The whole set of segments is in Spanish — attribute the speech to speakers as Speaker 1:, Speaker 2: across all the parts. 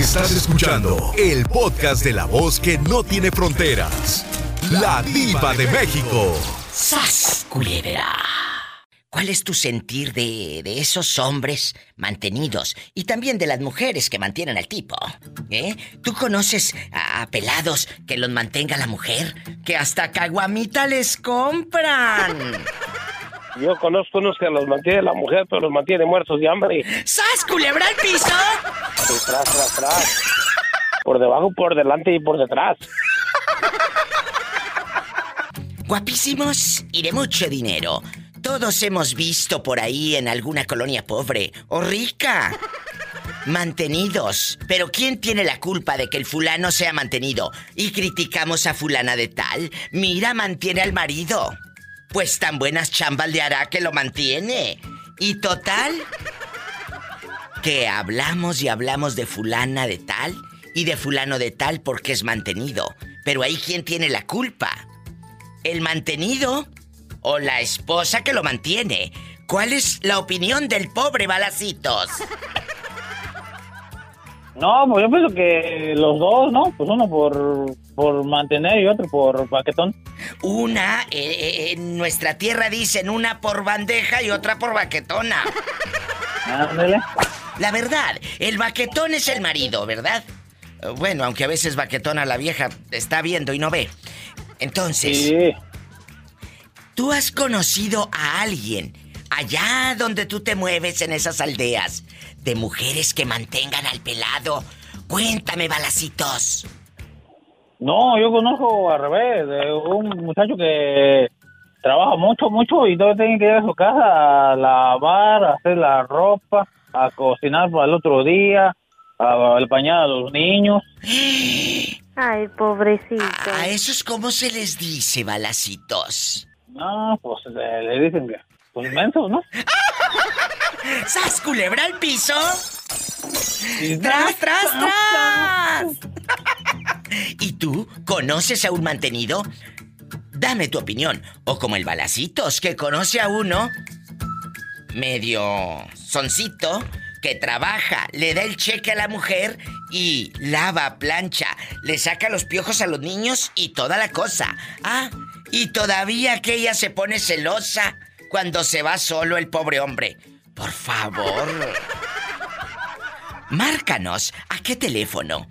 Speaker 1: Estás escuchando el podcast de la voz que no tiene fronteras. La diva de México.
Speaker 2: ¡Sas, culebra! ¿Cuál es tu sentir de, de, esos hombres mantenidos y también de las mujeres que mantienen al tipo? ¿Eh? ¿Tú conoces a, pelados que los mantenga la mujer? Que hasta caguamita les compran.
Speaker 3: Yo conozco unos que los mantiene la mujer, pero los mantiene muertos de hambre.
Speaker 2: ¡Sas, culebra al piso!
Speaker 3: Sí, tras, tras, tras. Por debajo, por delante y por detrás.
Speaker 2: Guapísimos y de mucho dinero. Todos hemos visto por ahí en alguna colonia pobre o rica. Mantenidos. Pero ¿quién tiene la culpa de que el fulano sea mantenido? Y criticamos a fulana de tal. Mira, mantiene al marido. Pues tan buenas chambas que lo mantiene. Y total, que hablamos y hablamos de fulana de tal y de fulano de tal porque es mantenido. Pero ahí quién tiene la culpa? ¿El mantenido o la esposa que lo mantiene? ¿Cuál es la opinión del pobre Balacitos?
Speaker 4: No, pues yo pienso que los dos, ¿no? Pues uno por, por mantener y otro por baquetón.
Speaker 2: Una, eh, en nuestra tierra dicen una por bandeja y otra por baquetona.
Speaker 4: Ándale.
Speaker 2: La verdad, el baquetón es el marido, ¿verdad? Bueno, aunque a veces baquetona la vieja está viendo y no ve. Entonces,
Speaker 4: Sí.
Speaker 2: ¿tú has conocido a alguien allá donde tú te mueves en esas aldeas de mujeres que mantengan al pelado? Cuéntame, balacitos.
Speaker 4: No, yo conozco al revés, de un muchacho que trabaja mucho, mucho y todo tiene que ir a su casa a lavar, a hacer la ropa, a cocinar para el otro día, a, a bañar a los niños.
Speaker 5: Ay, pobrecito.
Speaker 2: ¿A esos cómo se les dice, balacitos?
Speaker 4: No, pues le, le dicen que, pues mensos, ¿no?
Speaker 2: ¡Sas, culebra al piso! ¡Tras, tras, tras! ¿Y tú conoces a un mantenido? Dame tu opinión. O como el balacitos, que conoce a uno medio soncito, que trabaja, le da el cheque a la mujer y lava, plancha, le saca los piojos a los niños y toda la cosa. Ah, y todavía que ella se pone celosa cuando se va solo el pobre hombre. Por favor. Márcanos. ¿A qué teléfono?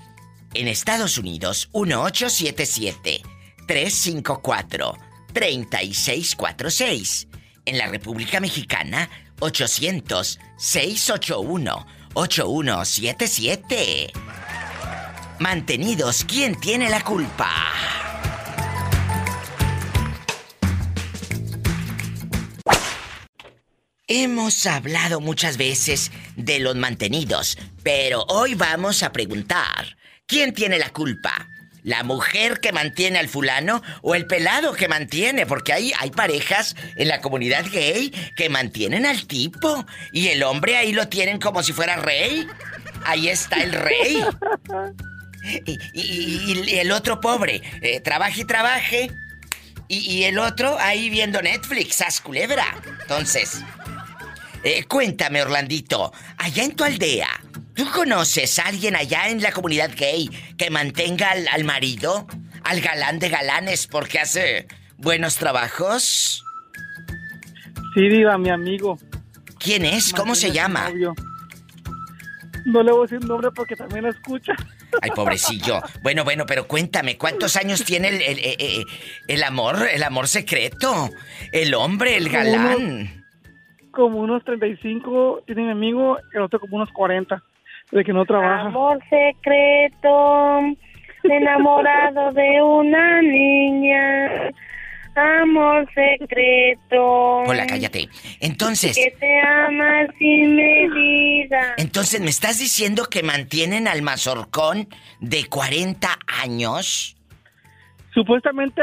Speaker 2: En Estados Unidos, 1877-354-3646. En la República Mexicana, 800-681-8177. Mantenidos, ¿quién tiene la culpa? Hemos hablado muchas veces de los mantenidos, pero hoy vamos a preguntar, ¿quién tiene la culpa? ¿La mujer que mantiene al fulano o el pelado que mantiene? Porque hay, hay parejas en la comunidad gay que mantienen al tipo y el hombre ahí lo tienen como si fuera rey. Ahí está el rey. Y, el otro pobre, eh, trabaje y trabaje. Y, el otro ahí viendo Netflix, as culebra. Entonces, eh, cuéntame, Orlandito, allá en tu aldea, ¿tú conoces a alguien allá en la comunidad gay que mantenga al, al marido, al galán de galanes, porque hace buenos trabajos?
Speaker 6: Sí, diva, mi amigo.
Speaker 2: ¿Quién es? ¿Cómo se llama?
Speaker 6: novio. No le voy a decir nombre porque también lo escucha.
Speaker 2: Ay, pobrecillo. Bueno, bueno, pero cuéntame, ¿cuántos años tiene el, el- el- el- amor, el amor secreto? El hombre, el galán.
Speaker 6: Como unos 35 tiene mi amigo, el otro como unos 40, de que no trabaja.
Speaker 5: Amor secreto, enamorado de una niña. Amor secreto.
Speaker 2: Hola, cállate. Entonces,
Speaker 5: Que te ama sin medida.
Speaker 2: entonces, ¿me estás diciendo que mantienen al mazorcón de 40 años?
Speaker 6: Supuestamente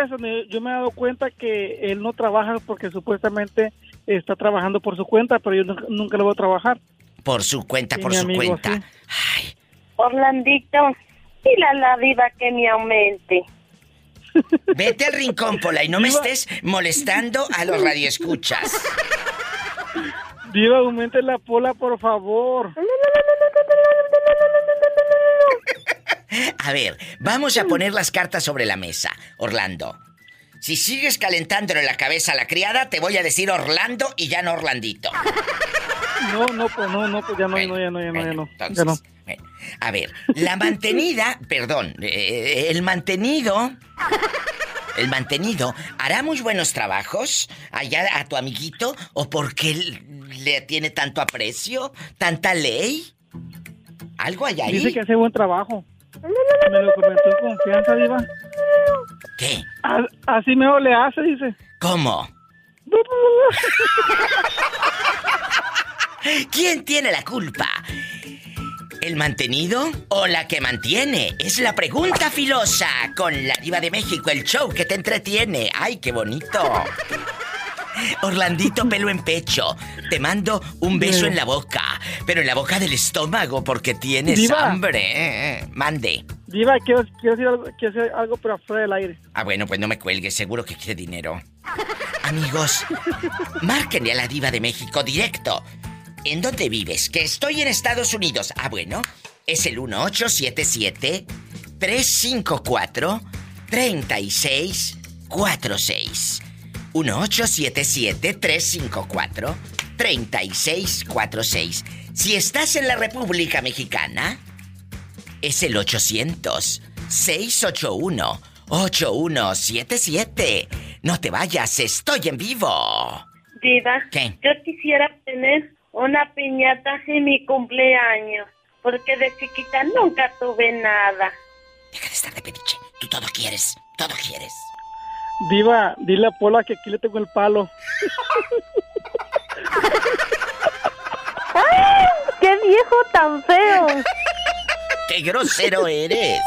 Speaker 6: yo me he dado cuenta que él no trabaja porque supuestamente está trabajando por su cuenta, pero yo nunca, nunca lo voy a trabajar.
Speaker 2: Por su cuenta,
Speaker 6: Sí,
Speaker 2: por su
Speaker 6: amigo,
Speaker 2: cuenta.
Speaker 6: sí.
Speaker 2: Ay,
Speaker 5: Orlandito, dile a la diva que me aumente.
Speaker 2: vete al rincón, Pola, y no me estés molestando a los radioescuchas.
Speaker 6: Diva, aumente la pola, por favor.
Speaker 2: A ver, vamos a poner las cartas sobre la mesa, Orlando. Si sigues calentándole la cabeza a la criada, te voy a decir Orlando y ya no Orlandito.
Speaker 6: No, no, pues no, no, pues ya no, no, ya no, ya no, ya no.
Speaker 2: Entonces,
Speaker 6: Ya no.
Speaker 2: bueno, a ver, la mantenida, perdón, eh, el mantenido, el mantenido, ¿hará muy buenos trabajos allá a tu amiguito o porque le tiene tanto aprecio, tanta ley? ¿Algo hay ahí?
Speaker 6: Dice que hace buen trabajo. Me lo comentó en confianza, Diva.
Speaker 2: ¿Qué?
Speaker 6: A- Así mejor le hace, dice.
Speaker 2: ¿Cómo? ¿Quién tiene la culpa? ¿El mantenido o la que mantiene? Es la pregunta filosa con la diva de México, el show que te entretiene. ¡Ay, qué bonito! Orlandito pelo en pecho, te mando un beso en la boca, pero en la boca del estómago porque tienes
Speaker 6: Diva.
Speaker 2: hambre. Mande.
Speaker 6: Diva, quiero, quiero, decir algo, quiero algo, pero afuera del aire.
Speaker 2: Ah, bueno, pues no me cuelgues, seguro que quiere dinero. Amigos, márquenle a la diva de México directo. ¿En dónde vives? Que estoy en Estados Unidos. Ah, bueno, es el 1877-354-3646. 1877-354-3646. Si estás en la República Mexicana, es el 800-681-8177. No te vayas, estoy en vivo.
Speaker 5: Diva,
Speaker 2: ¿Qué?
Speaker 5: yo quisiera tener una piñata en mi cumpleaños, porque de chiquita nunca tuve nada.
Speaker 2: Deja de estar de pediche. Tú todo quieres, todo quieres.
Speaker 6: Diva, dile a Pola que aquí le tengo el palo.
Speaker 5: ¡Ay! ¡Qué viejo tan feo!
Speaker 2: ¡Qué grosero eres!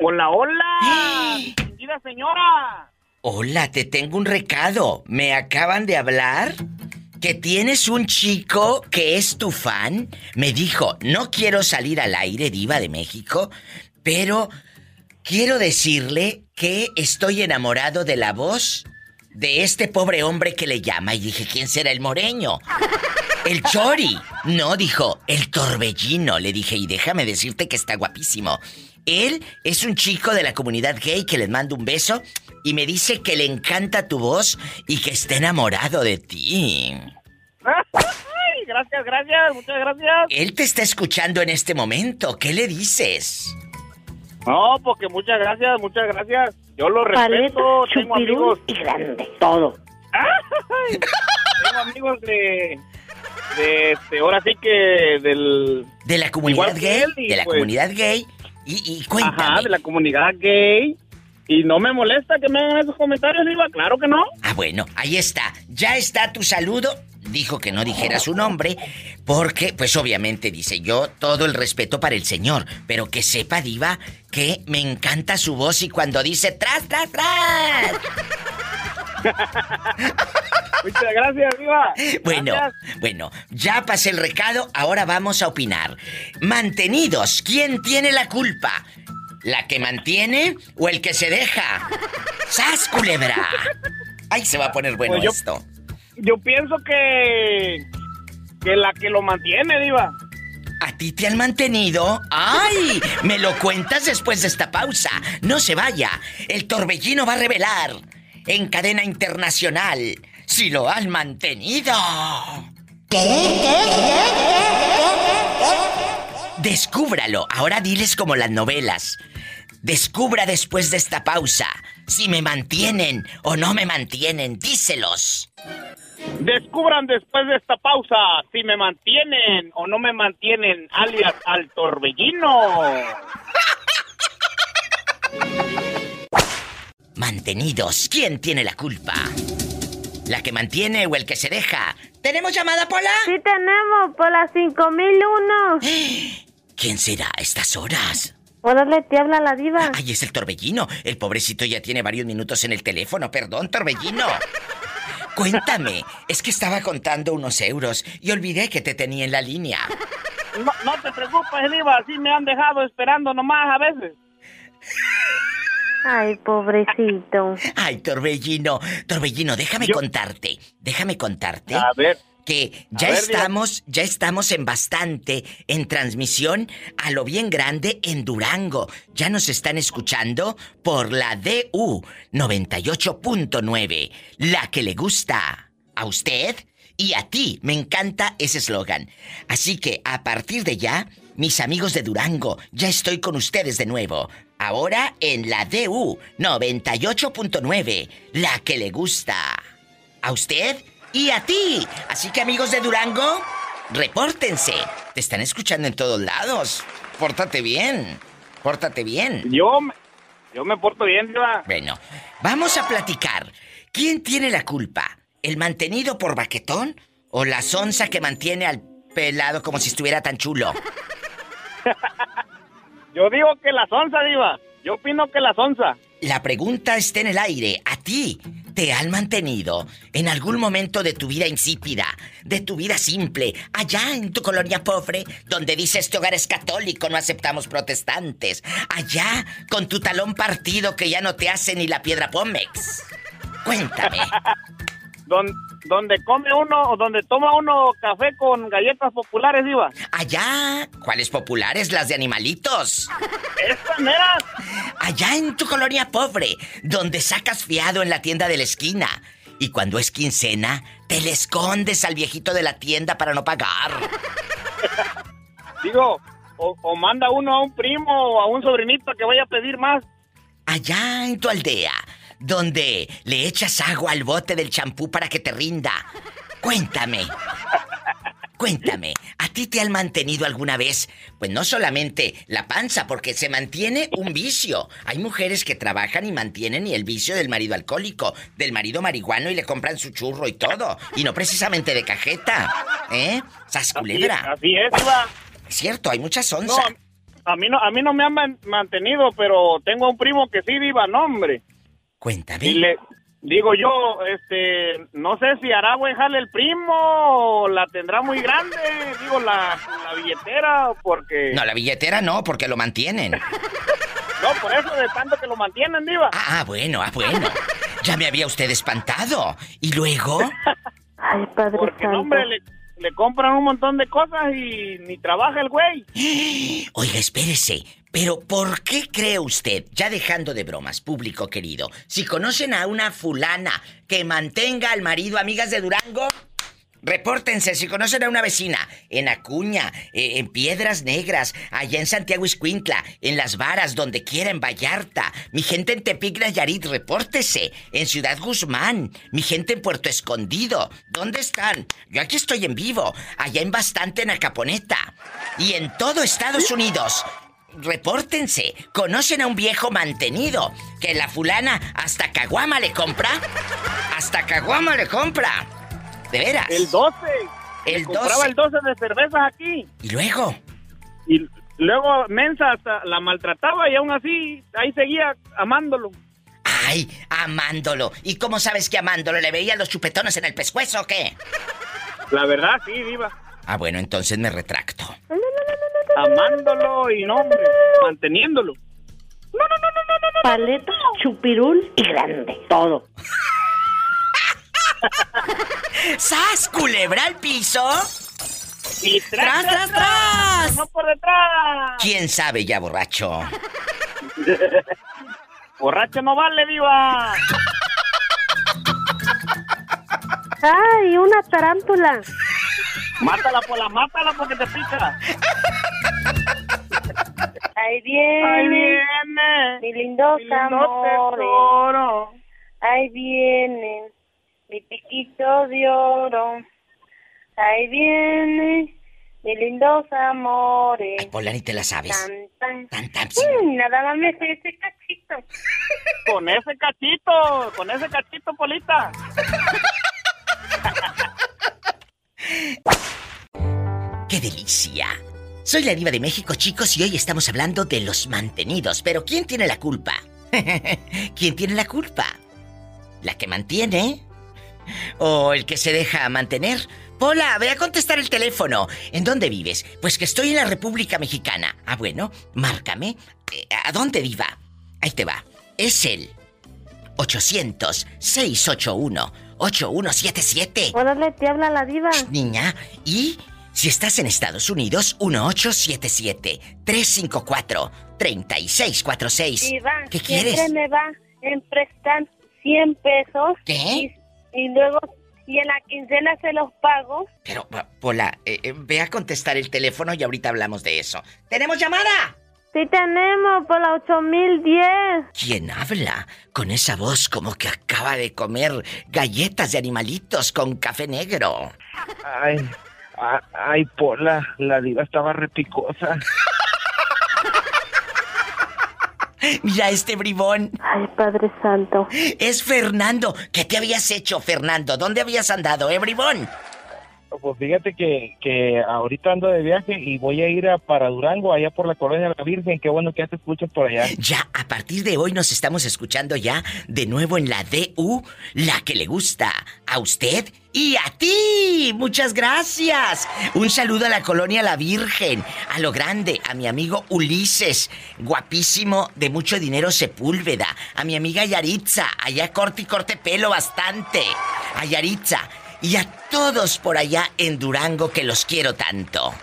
Speaker 4: Hola, hola. Mira, señora.
Speaker 2: Hola, te tengo un recado. Me acaban de hablar que tienes un chico que es tu fan. Me dijo, no quiero salir al aire, diva de México, pero quiero decirle que estoy enamorado de la voz de este pobre hombre que le llama. Y dije, ¿quién será el moreño? El Chori. No, dijo, el Torbellino. Le dije, y déjame decirte que está guapísimo. Él es un chico de la comunidad gay que les mando un beso y me dice que le encanta tu voz y que está enamorado de ti.
Speaker 4: Ay, gracias, gracias, muchas gracias.
Speaker 2: Él te está escuchando en este momento. ¿Qué le dices?
Speaker 4: No, porque muchas gracias, muchas gracias. Yo lo
Speaker 5: Paleta,
Speaker 4: respeto, tengo amigos.
Speaker 5: y grande. Todo.
Speaker 4: Ay, tengo amigos de. De este, ahora sí que del.
Speaker 2: De la comunidad gay.
Speaker 4: él,
Speaker 2: de la
Speaker 4: pues-
Speaker 2: comunidad gay. Y, y cuéntame.
Speaker 4: Ajá, de la comunidad gay. Y no me molesta que me hagan esos comentarios, Iba, claro que no.
Speaker 2: Ah, bueno, ahí está. Ya está tu saludo. Dijo que no dijera su nombre, porque, pues obviamente, dice yo, todo el respeto para el señor, pero que sepa, Diva, que me encanta su voz y cuando dice tras, tras, tras.
Speaker 4: Muchas gracias, Iba.
Speaker 2: Bueno,
Speaker 4: Gracias.
Speaker 2: bueno, ya pasé el recado, ahora vamos a opinar. Mantenidos, ¿quién tiene la culpa? ¿La que mantiene o el que se deja? ¡Sas, culebra! Ay, se va a poner bueno
Speaker 4: Pues yo-
Speaker 2: esto.
Speaker 4: Yo pienso que. Que la que lo mantiene, Diva.
Speaker 2: ¿A ti te han mantenido? ¡Ay! Me lo cuentas después de esta pausa. No se vaya. El torbellino va a revelar en cadena internacional si lo han mantenido. Descúbralo. Ahora diles como las novelas. Descubra después de esta pausa si me mantienen o no me mantienen. Díselos.
Speaker 4: Descubran después de esta pausa si me mantienen o no me mantienen, alias al torbellino.
Speaker 2: Mantenidos, ¿quién tiene la culpa? ¿La que mantiene o el que se deja? ¿Tenemos llamada, Pola?
Speaker 5: Sí tenemos, por las 5001.
Speaker 2: ¿Quién será a estas horas?
Speaker 5: Órale, te habla la diva.
Speaker 2: Ay, es el torbellino. El pobrecito ya tiene varios minutos en el teléfono. Perdón, torbellino. Cuéntame, es que estaba contando unos euros y olvidé que te tenía en la línea.
Speaker 4: No, no te preocupes, Diva, así me han dejado esperando nomás a veces.
Speaker 5: Ay, pobrecito.
Speaker 2: Ay, torbellino, torbellino, déjame
Speaker 4: Yo-
Speaker 2: contarte. Déjame contarte
Speaker 4: A ver,
Speaker 2: que ya
Speaker 4: ver,
Speaker 2: estamos, ya estamos en bastante en transmisión a lo bien grande en Durango. Ya nos están escuchando por la DU 98.9, la que le gusta a usted y a ti. Me encanta ese eslogan. Así que a partir de ya, mis amigos de Durango, ya estoy con ustedes de nuevo. Ahora en la DU 98.9, la que le gusta a usted y a ti. Así que amigos de Durango, repórtense. Te están escuchando en todos lados. Pórtate bien. Pórtate bien.
Speaker 4: Yo, me- yo me porto bien, Diva.
Speaker 2: Bueno, vamos a platicar. ¿Quién tiene la culpa? ¿El mantenido por baquetón o la sonza que mantiene al pelado como si estuviera tan chulo?
Speaker 4: Yo digo que la sonza, Diva. Yo opino que la sonza.
Speaker 2: La pregunta está en el aire. ¿A ti te han mantenido en algún momento de tu vida insípida, de tu vida simple, allá en tu colonia pobre, donde dice este hogar es católico, no aceptamos protestantes, allá con tu talón partido que ya no te hace ni la piedra Pómex? Cuéntame.
Speaker 4: Don- donde come uno o donde toma uno café con galletas populares, Diva.
Speaker 2: Allá, ¿cuáles populares? Las de animalitos.
Speaker 4: Estas meras.
Speaker 2: Allá en tu colonia pobre, donde sacas fiado en la tienda de la esquina. Y cuando es quincena, te le escondes al viejito de la tienda para no pagar.
Speaker 4: Digo, o, o manda uno a un primo o a un sobrinito que vaya a pedir más.
Speaker 2: Allá en tu aldea, donde le echas agua al bote del champú para que te rinda. Cuéntame. Cuéntame, ¿a ti te han mantenido alguna vez? Pues no solamente la panza, porque se mantiene un vicio. Hay mujeres que trabajan y mantienen y el vicio del marido alcohólico, del marido marihuano y le compran su churro y todo. Y no precisamente de cajeta. ¿Eh? Sas culebra.
Speaker 4: Así es.
Speaker 2: Es cierto, hay mucha
Speaker 4: No,
Speaker 2: sonza.
Speaker 4: a mí no, a mí no me han man- mantenido, pero tengo un primo que sí, Diva, no, hombre.
Speaker 2: Cuéntame.
Speaker 4: Y le digo yo, este, no sé si hará buen jale el primo o la tendrá muy grande, digo, la, la billetera, porque...
Speaker 2: No, la billetera no, porque lo mantienen.
Speaker 4: No, por eso de tanto que lo mantienen, Diva.
Speaker 2: Ah, ah, bueno, ah, bueno. Ya me había usted espantado. ¿Y luego?
Speaker 5: Ay, Padre
Speaker 4: Porque,
Speaker 5: Santo.
Speaker 4: hombre, le, le compran un montón de cosas y ni trabaja el güey.
Speaker 2: Oiga, espérese. Pero ¿por qué cree usted, ya dejando de bromas, público querido, si conocen a una fulana que mantenga al marido, amigas de Durango? Repórtense si conocen a una vecina en Acuña, eh, en Piedras Negras, allá en Santiago Iscuintla, en Las Varas, donde quiera, en Vallarta. Mi gente en Tepic Nayarit, repórtese. En Ciudad Guzmán, mi gente en Puerto Escondido. ¿Dónde están? Yo aquí estoy en vivo, allá en Bastante, en Acaponeta. Y en todo Estados Unidos. Repórtense. ¿Conocen a un viejo mantenido que la fulana hasta caguama le compra? Hasta caguama le compra. ¿De veras?
Speaker 4: El 12.
Speaker 2: El
Speaker 4: Le compraba
Speaker 2: 12.
Speaker 4: el 12 de cervezas aquí.
Speaker 2: ¿Y luego?
Speaker 4: Y luego Mensa hasta la maltrataba y aún así ahí seguía amándolo.
Speaker 2: Ay, amándolo. ¿Y cómo sabes que amándolo le veía los chupetones en el pescuezo o qué?
Speaker 4: La verdad, sí, Diva.
Speaker 2: Ah, bueno, entonces me retracto.
Speaker 4: Amándolo y no, hombre, manteniéndolo.
Speaker 5: Paleta, chupirul y grande. Todo.
Speaker 2: ¡Sas, culebra al piso!
Speaker 4: Y
Speaker 2: ¡Tras, tras, tras!
Speaker 4: No por detrás.
Speaker 2: ¿Quién sabe ya, borracho?
Speaker 4: Borracho no vale, Diva.
Speaker 5: Ay, una tarántula.
Speaker 4: Mátala por la mátala porque te pica.
Speaker 5: Ahí viene.
Speaker 4: Ahí viene.
Speaker 5: Mi lindos
Speaker 4: mi lindo tesoro.
Speaker 5: Ahí viene. Mi piquito de oro. Ahí viene. Mis lindos amores.
Speaker 2: Pola, ni te la sabes.
Speaker 5: Tan, tan.
Speaker 2: Tan, tan, sí.
Speaker 5: Mm, nada más me sé ese cachito.
Speaker 4: Con ese cachito, con ese cachito, Polita.
Speaker 2: ¡Qué delicia! Soy la diva de México, chicos, y hoy estamos hablando de los mantenidos. Pero ¿quién tiene la culpa? ¿Quién tiene la culpa? ¿La que mantiene? ¿O el que se deja mantener? Pola, ve a contestar el teléfono. ¿En dónde vives? Pues que estoy en la República Mexicana. Ah, bueno, márcame. Eh, ¿A dónde, diva? Ahí te va. Es el 800-681 8177.
Speaker 7: Órale, te habla la diva.
Speaker 2: Niña, y si estás en Estados Unidos, 1877-354-3646.
Speaker 5: Diva,
Speaker 2: ¿Qué
Speaker 5: siempre
Speaker 2: quieres?
Speaker 5: me va en prestar 100 pesos.
Speaker 2: ¿Qué?
Speaker 5: Y, y luego, y en la quincena se los pago.
Speaker 2: Pero, Pola, eh, eh, ve a contestar el teléfono y ahorita hablamos de eso. ¡Tenemos llamada!
Speaker 7: Sí tenemos, por la 8010.
Speaker 2: ¿Quién habla? Con esa voz como que acaba de comer galletas de animalitos con café negro.
Speaker 8: Ay, a- ay, Pola, la diva estaba repicosa.
Speaker 2: Mira este bribón.
Speaker 7: Ay, Padre Santo.
Speaker 2: Es Fernando. ¿Qué te habías hecho, Fernando? ¿Dónde habías andado, eh, bribón?
Speaker 8: Pues fíjate que, que ahorita ando de viaje y voy a ir a para Durango, allá por la Colonia la Virgen. Qué bueno que ya te escuchas por allá.
Speaker 2: Ya, a partir de hoy nos estamos escuchando ya de nuevo en la DU, la que le gusta a usted y a ti. Muchas gracias. Un saludo a la colonia La Virgen, a lo grande, a mi amigo Ulises, guapísimo, de mucho dinero Sepúlveda, a mi amiga Yaritza, allá corte y corte pelo bastante, a Yaritza y a todos por allá en Durango que los quiero tanto.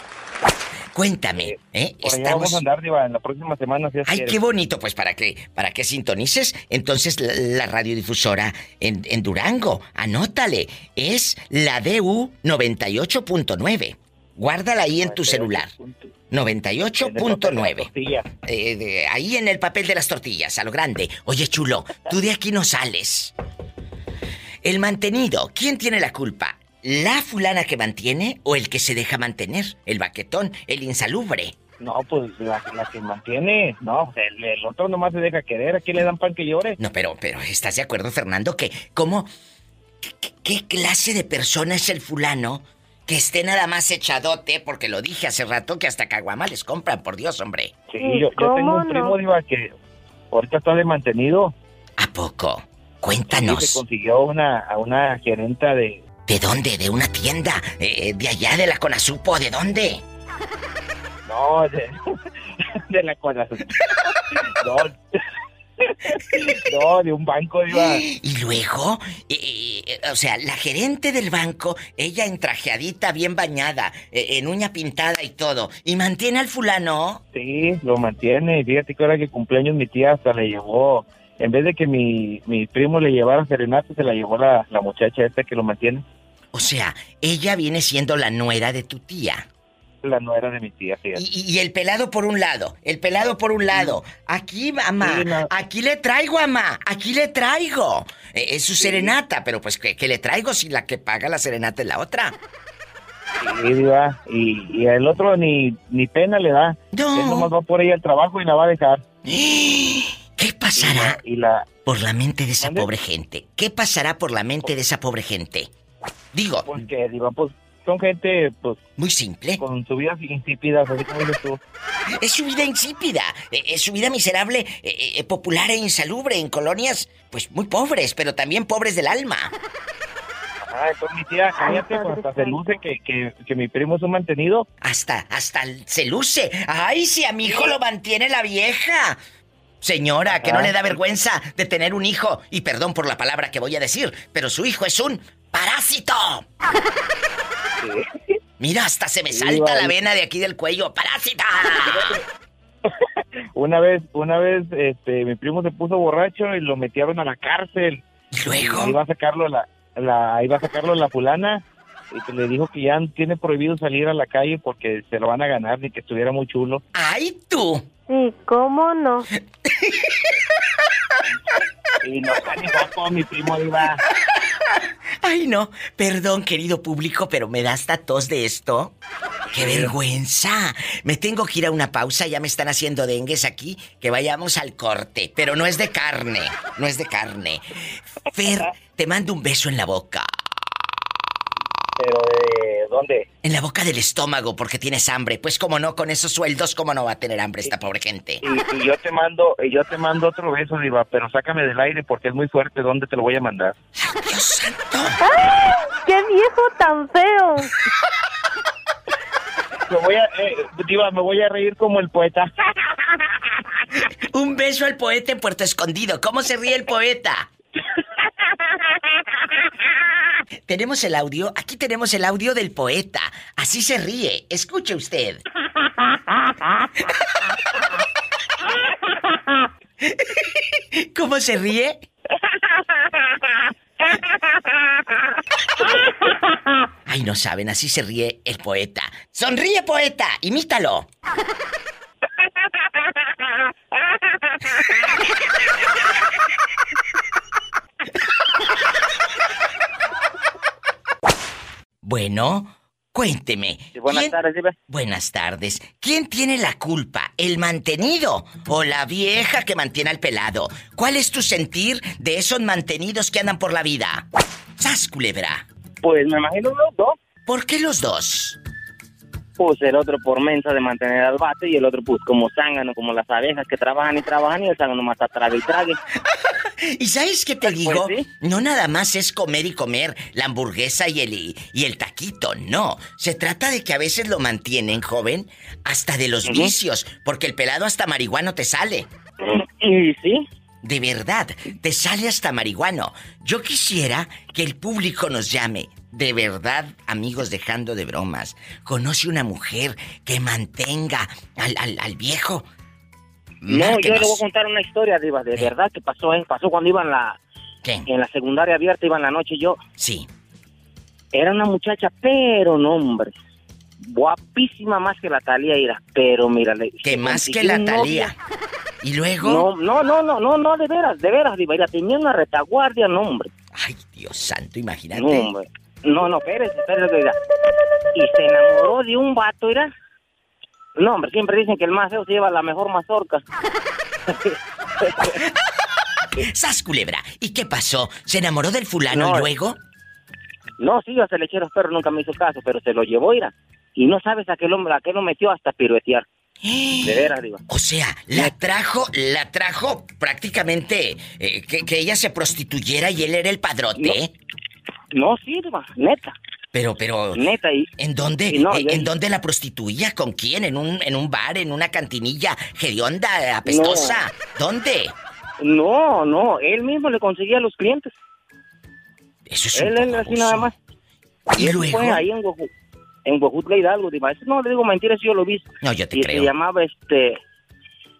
Speaker 2: Cuéntame, ¿eh?
Speaker 8: Por allá vamos a andar, diva, en la próxima semana. Si
Speaker 2: Ay, qué bonito, pues para que, para que sintonices entonces la, la radiodifusora en, en Durango. Anótale, es la DU 98.9. Guárdala ahí en tu celular. 98.9. Eh, ahí en el papel de las tortillas, a lo grande. Oye, chulo, tú de aquí no sales. El mantenido, ¿quién tiene la culpa? ¿La fulana que mantiene o el que se deja mantener? El baquetón, el insalubre.
Speaker 8: No, pues la, la que mantiene. No, el, el otro nomás se deja querer. Aquí le dan pan que llore.
Speaker 2: No, pero, pero, ¿estás de acuerdo, Fernando? Que, ¿cómo? ¿Qué, qué clase de persona es el fulano que esté nada más echadote? Porque lo dije hace rato que hasta caguama les compran, por Dios, hombre.
Speaker 8: Sí, yo, yo tengo un primo, diva, que ahorita está de mantenido.
Speaker 2: ¿A poco? Cuéntanos.
Speaker 8: se consiguió una, a una gerenta de...
Speaker 2: ¿De dónde? ¿De una tienda? Eh, ¿De allá, de la Conasupo? ¿De dónde?
Speaker 8: No, de, de la corazón. No, no, de un banco, diva.
Speaker 2: Y luego, eh, eh, o sea, la gerente del banco, ella entrajeadita, bien bañada, eh, en uña pintada y todo, y mantiene al fulano.
Speaker 8: Sí, lo mantiene. Y fíjate que ahora que cumpleaños mi tía hasta le llevó... En vez de que mi, mi primo le llevara serenata, se la llevó la, la muchacha esta que lo mantiene.
Speaker 2: O sea, ella viene siendo la nuera de tu tía.
Speaker 8: La nuera de mi tía, fíjate.
Speaker 2: Y, y el pelado por un lado, el pelado por un lado. Aquí, mamá,
Speaker 8: Sí, no.
Speaker 2: aquí le traigo, mamá, aquí le traigo. Eh, es su serenata, pero pues ¿qué, qué le traigo si la que paga la serenata es la otra?
Speaker 8: Sí, diva. Y, y el otro ni, ni pena le da.
Speaker 2: No.
Speaker 8: Él nomás va por ella al trabajo y la va a dejar.
Speaker 2: ¿Qué pasará
Speaker 8: Y la...
Speaker 2: por la mente de esa
Speaker 8: ¿Mande?
Speaker 2: pobre gente? ¿Qué pasará por la mente de esa pobre gente? Digo,
Speaker 8: Pues que, diva, pues son gente, pues,
Speaker 2: muy simple.
Speaker 8: con su vida insípida, así como dices tú.
Speaker 2: Es su vida insípida, eh, es su vida miserable, eh, eh, popular e insalubre en colonias, pues muy pobres, pero también pobres del alma.
Speaker 8: Ah, entonces mi tía, cállate, pues hasta se luce que, que, que mi primo es un mantenido.
Speaker 2: Hasta, hasta se luce. Ay, si a mi hijo lo mantiene la vieja. Señora, que no le da vergüenza de tener un hijo. Y perdón por la palabra que voy a decir, pero su hijo es un parásito. Mira, hasta se me salta la vena de aquí del cuello. ¡Parásita!
Speaker 8: Una vez, una vez, este, mi primo se puso borracho y lo metieron a la cárcel.
Speaker 2: ¿Y luego?
Speaker 8: Iba a sacarlo la, la, iba a sacarlo la fulana y le dijo que ya tiene prohibido salir a la calle porque se lo van a ganar ni que estuviera muy chulo.
Speaker 2: ¡Ay, tú!
Speaker 7: Sí, ¿cómo no?
Speaker 8: Y no está ni guapo mi primo iba.
Speaker 2: Ay, no. Perdón, querido público, pero me da hasta tos de esto. ¡Qué vergüenza! Me tengo que ir a una pausa, ya me están haciendo dengues aquí. Que vayamos al corte. Pero no es de carne, no es de carne. Fer, te mando un beso en la boca.
Speaker 8: Pero de dónde?
Speaker 2: En la boca del estómago, porque tienes hambre. Pues como no, con esos sueldos, ¿cómo no va a tener hambre esta pobre gente?
Speaker 8: Y, y yo te mando, y yo te mando otro beso, Diva, pero sácame del aire porque es muy fuerte. ¿Dónde te lo voy a mandar?
Speaker 2: ¡Dios santo!
Speaker 7: ¡Qué viejo tan feo!
Speaker 8: Me voy a, eh, Diva, me voy a reír como el poeta.
Speaker 2: Un beso al poeta en Puerto Escondido. ¿Cómo se ríe el poeta? Tenemos el audio, aquí tenemos el audio del poeta. Así se ríe. Escuche usted. ¿Cómo se ríe? Ay, no saben, así se ríe el poeta. ¡Sonríe, poeta! ¡Imítalo! Bueno, cuénteme.
Speaker 9: buenas
Speaker 2: ¿quién-
Speaker 9: tardes, Diva.
Speaker 2: Buenas tardes. ¿Quién tiene la culpa? ¿El mantenido o la vieja que mantiene al pelado? ¿Cuál es tu sentir de esos mantenidos que andan por la vida? ¡Sas, culebra!
Speaker 9: Pues me imagino los dos.
Speaker 2: ¿Por qué los dos?
Speaker 9: Pues el otro por mensa de mantener al bate y el otro pues como zángano, como las abejas que trabajan y trabajan y el zángano más trague y trague.
Speaker 2: ¿Y sabes qué te digo?
Speaker 9: Pues sí.
Speaker 2: No nada más es comer y comer la hamburguesa y el, y el taquito, no. Se trata de que a veces lo mantienen, joven, hasta de los vicios, porque el pelado hasta marihuano te sale.
Speaker 9: Y sí,
Speaker 2: De verdad, te sale hasta marihuano. Yo quisiera que el público nos llame. De verdad, amigos, dejando de bromas. Conoce una mujer que mantenga al, al- al viejo.
Speaker 9: no, yo le voy a contar una historia, Diva, de verdad que pasó, ¿eh? Pasó cuando iba en la,
Speaker 2: ¿Qué?
Speaker 9: en la secundaria abierta, iba en la noche yo.
Speaker 2: Sí.
Speaker 9: Era una muchacha, pero no, hombre. Guapísima más que la Talía era, pero mírale.
Speaker 2: Que más que la. Talía. Y luego.
Speaker 9: No, no, no, no, no, no, de veras, de veras, Diva. Mira, tenía una retaguardia, no, hombre.
Speaker 2: Ay, Dios santo, imagínate.
Speaker 9: No, hombre. No, no, espérese, espérese, mira. Y se enamoró de un vato, ¿era? No, hombre, siempre dicen que el más feo se lleva la mejor mazorca.
Speaker 2: ¡Sas, culebra! ¿Y qué pasó? ¿Se enamoró del fulano
Speaker 9: No,
Speaker 2: y luego?
Speaker 9: No, sí, hasta el lechero perro nunca me hizo caso, pero se lo llevó, ¿era? Y no sabes a qué hombre, a qué lo metió hasta piruetear. De veras, digo.
Speaker 2: O sea, la trajo, la trajo prácticamente eh, que, que ella se prostituyera y él era el padrote.
Speaker 9: No sirva, neta,
Speaker 2: Pero, pero,
Speaker 9: neta. Y,
Speaker 2: ¿en dónde,
Speaker 9: y no, y-
Speaker 2: en dónde la prostituía? ¿Con quién? ¿En un, en un bar, en una cantinilla hedionda, eh, apestosa? ¿Dónde?
Speaker 9: no, no, él mismo le conseguía a los clientes.
Speaker 2: Eso es
Speaker 9: Él, él así nada más.
Speaker 2: ¿Y
Speaker 9: eso
Speaker 2: luego?
Speaker 9: Fue ahí en Guajú- en Guajutla Hidalgo. Eso no le digo mentiras, yo lo vi.
Speaker 2: No, yo te
Speaker 9: y
Speaker 2: creo.
Speaker 9: se llamaba este.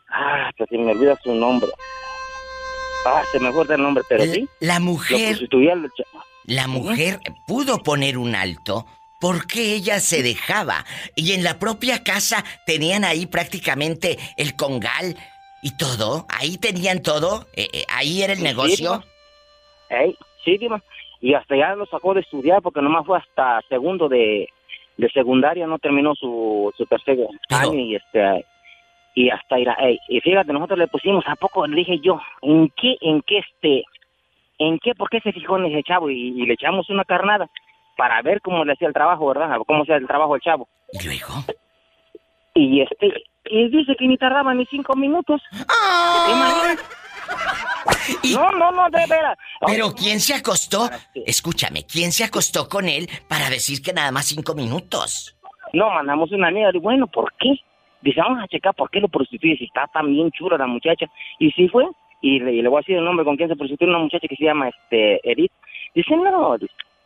Speaker 9: Ah, que se me olvida su nombre. Ah, se me acuerda el nombre, pero sí.
Speaker 2: La
Speaker 9: Lo
Speaker 2: mujer,
Speaker 9: prostituía al cha-
Speaker 2: la mujer pudo poner un alto porque ella se dejaba. Y en la propia casa tenían ahí prácticamente el congal y todo. Ahí tenían todo. eh, eh, ahí era el negocio.
Speaker 9: sí. Y hasta ya lo sacó de estudiar porque nomás fue hasta segundo de, de secundaria, no terminó su, su tercer año y este y hasta ir a, ey, y fíjate, nosotros le pusimos a poco, le dije yo, ¿en qué, en qué este, en qué, por qué se fijó en ese chavo? Y, y le echamos una carnada para ver cómo le hacía el trabajo, ¿verdad? Cómo hacía el trabajo el chavo.
Speaker 2: Y luego.
Speaker 9: Y este, y dice que ni tardaba ni cinco minutos. ¿Te imaginas?
Speaker 2: Y-
Speaker 9: No, no, no, de veras.
Speaker 2: Pero ¿quién se acostó?
Speaker 9: Que-
Speaker 2: Escúchame, ¿quién se acostó con él para decir que nada más cinco minutos?
Speaker 9: No, mandamos una amiga. Digo, bueno, ¿por qué? Dice, vamos a checar por qué lo prostituye. Si está tan bien chula la muchacha. Y sí fue. Y le, y le voy a decir el nombre con quien se prostituye. Una muchacha que se llama este Edith. Dice, no,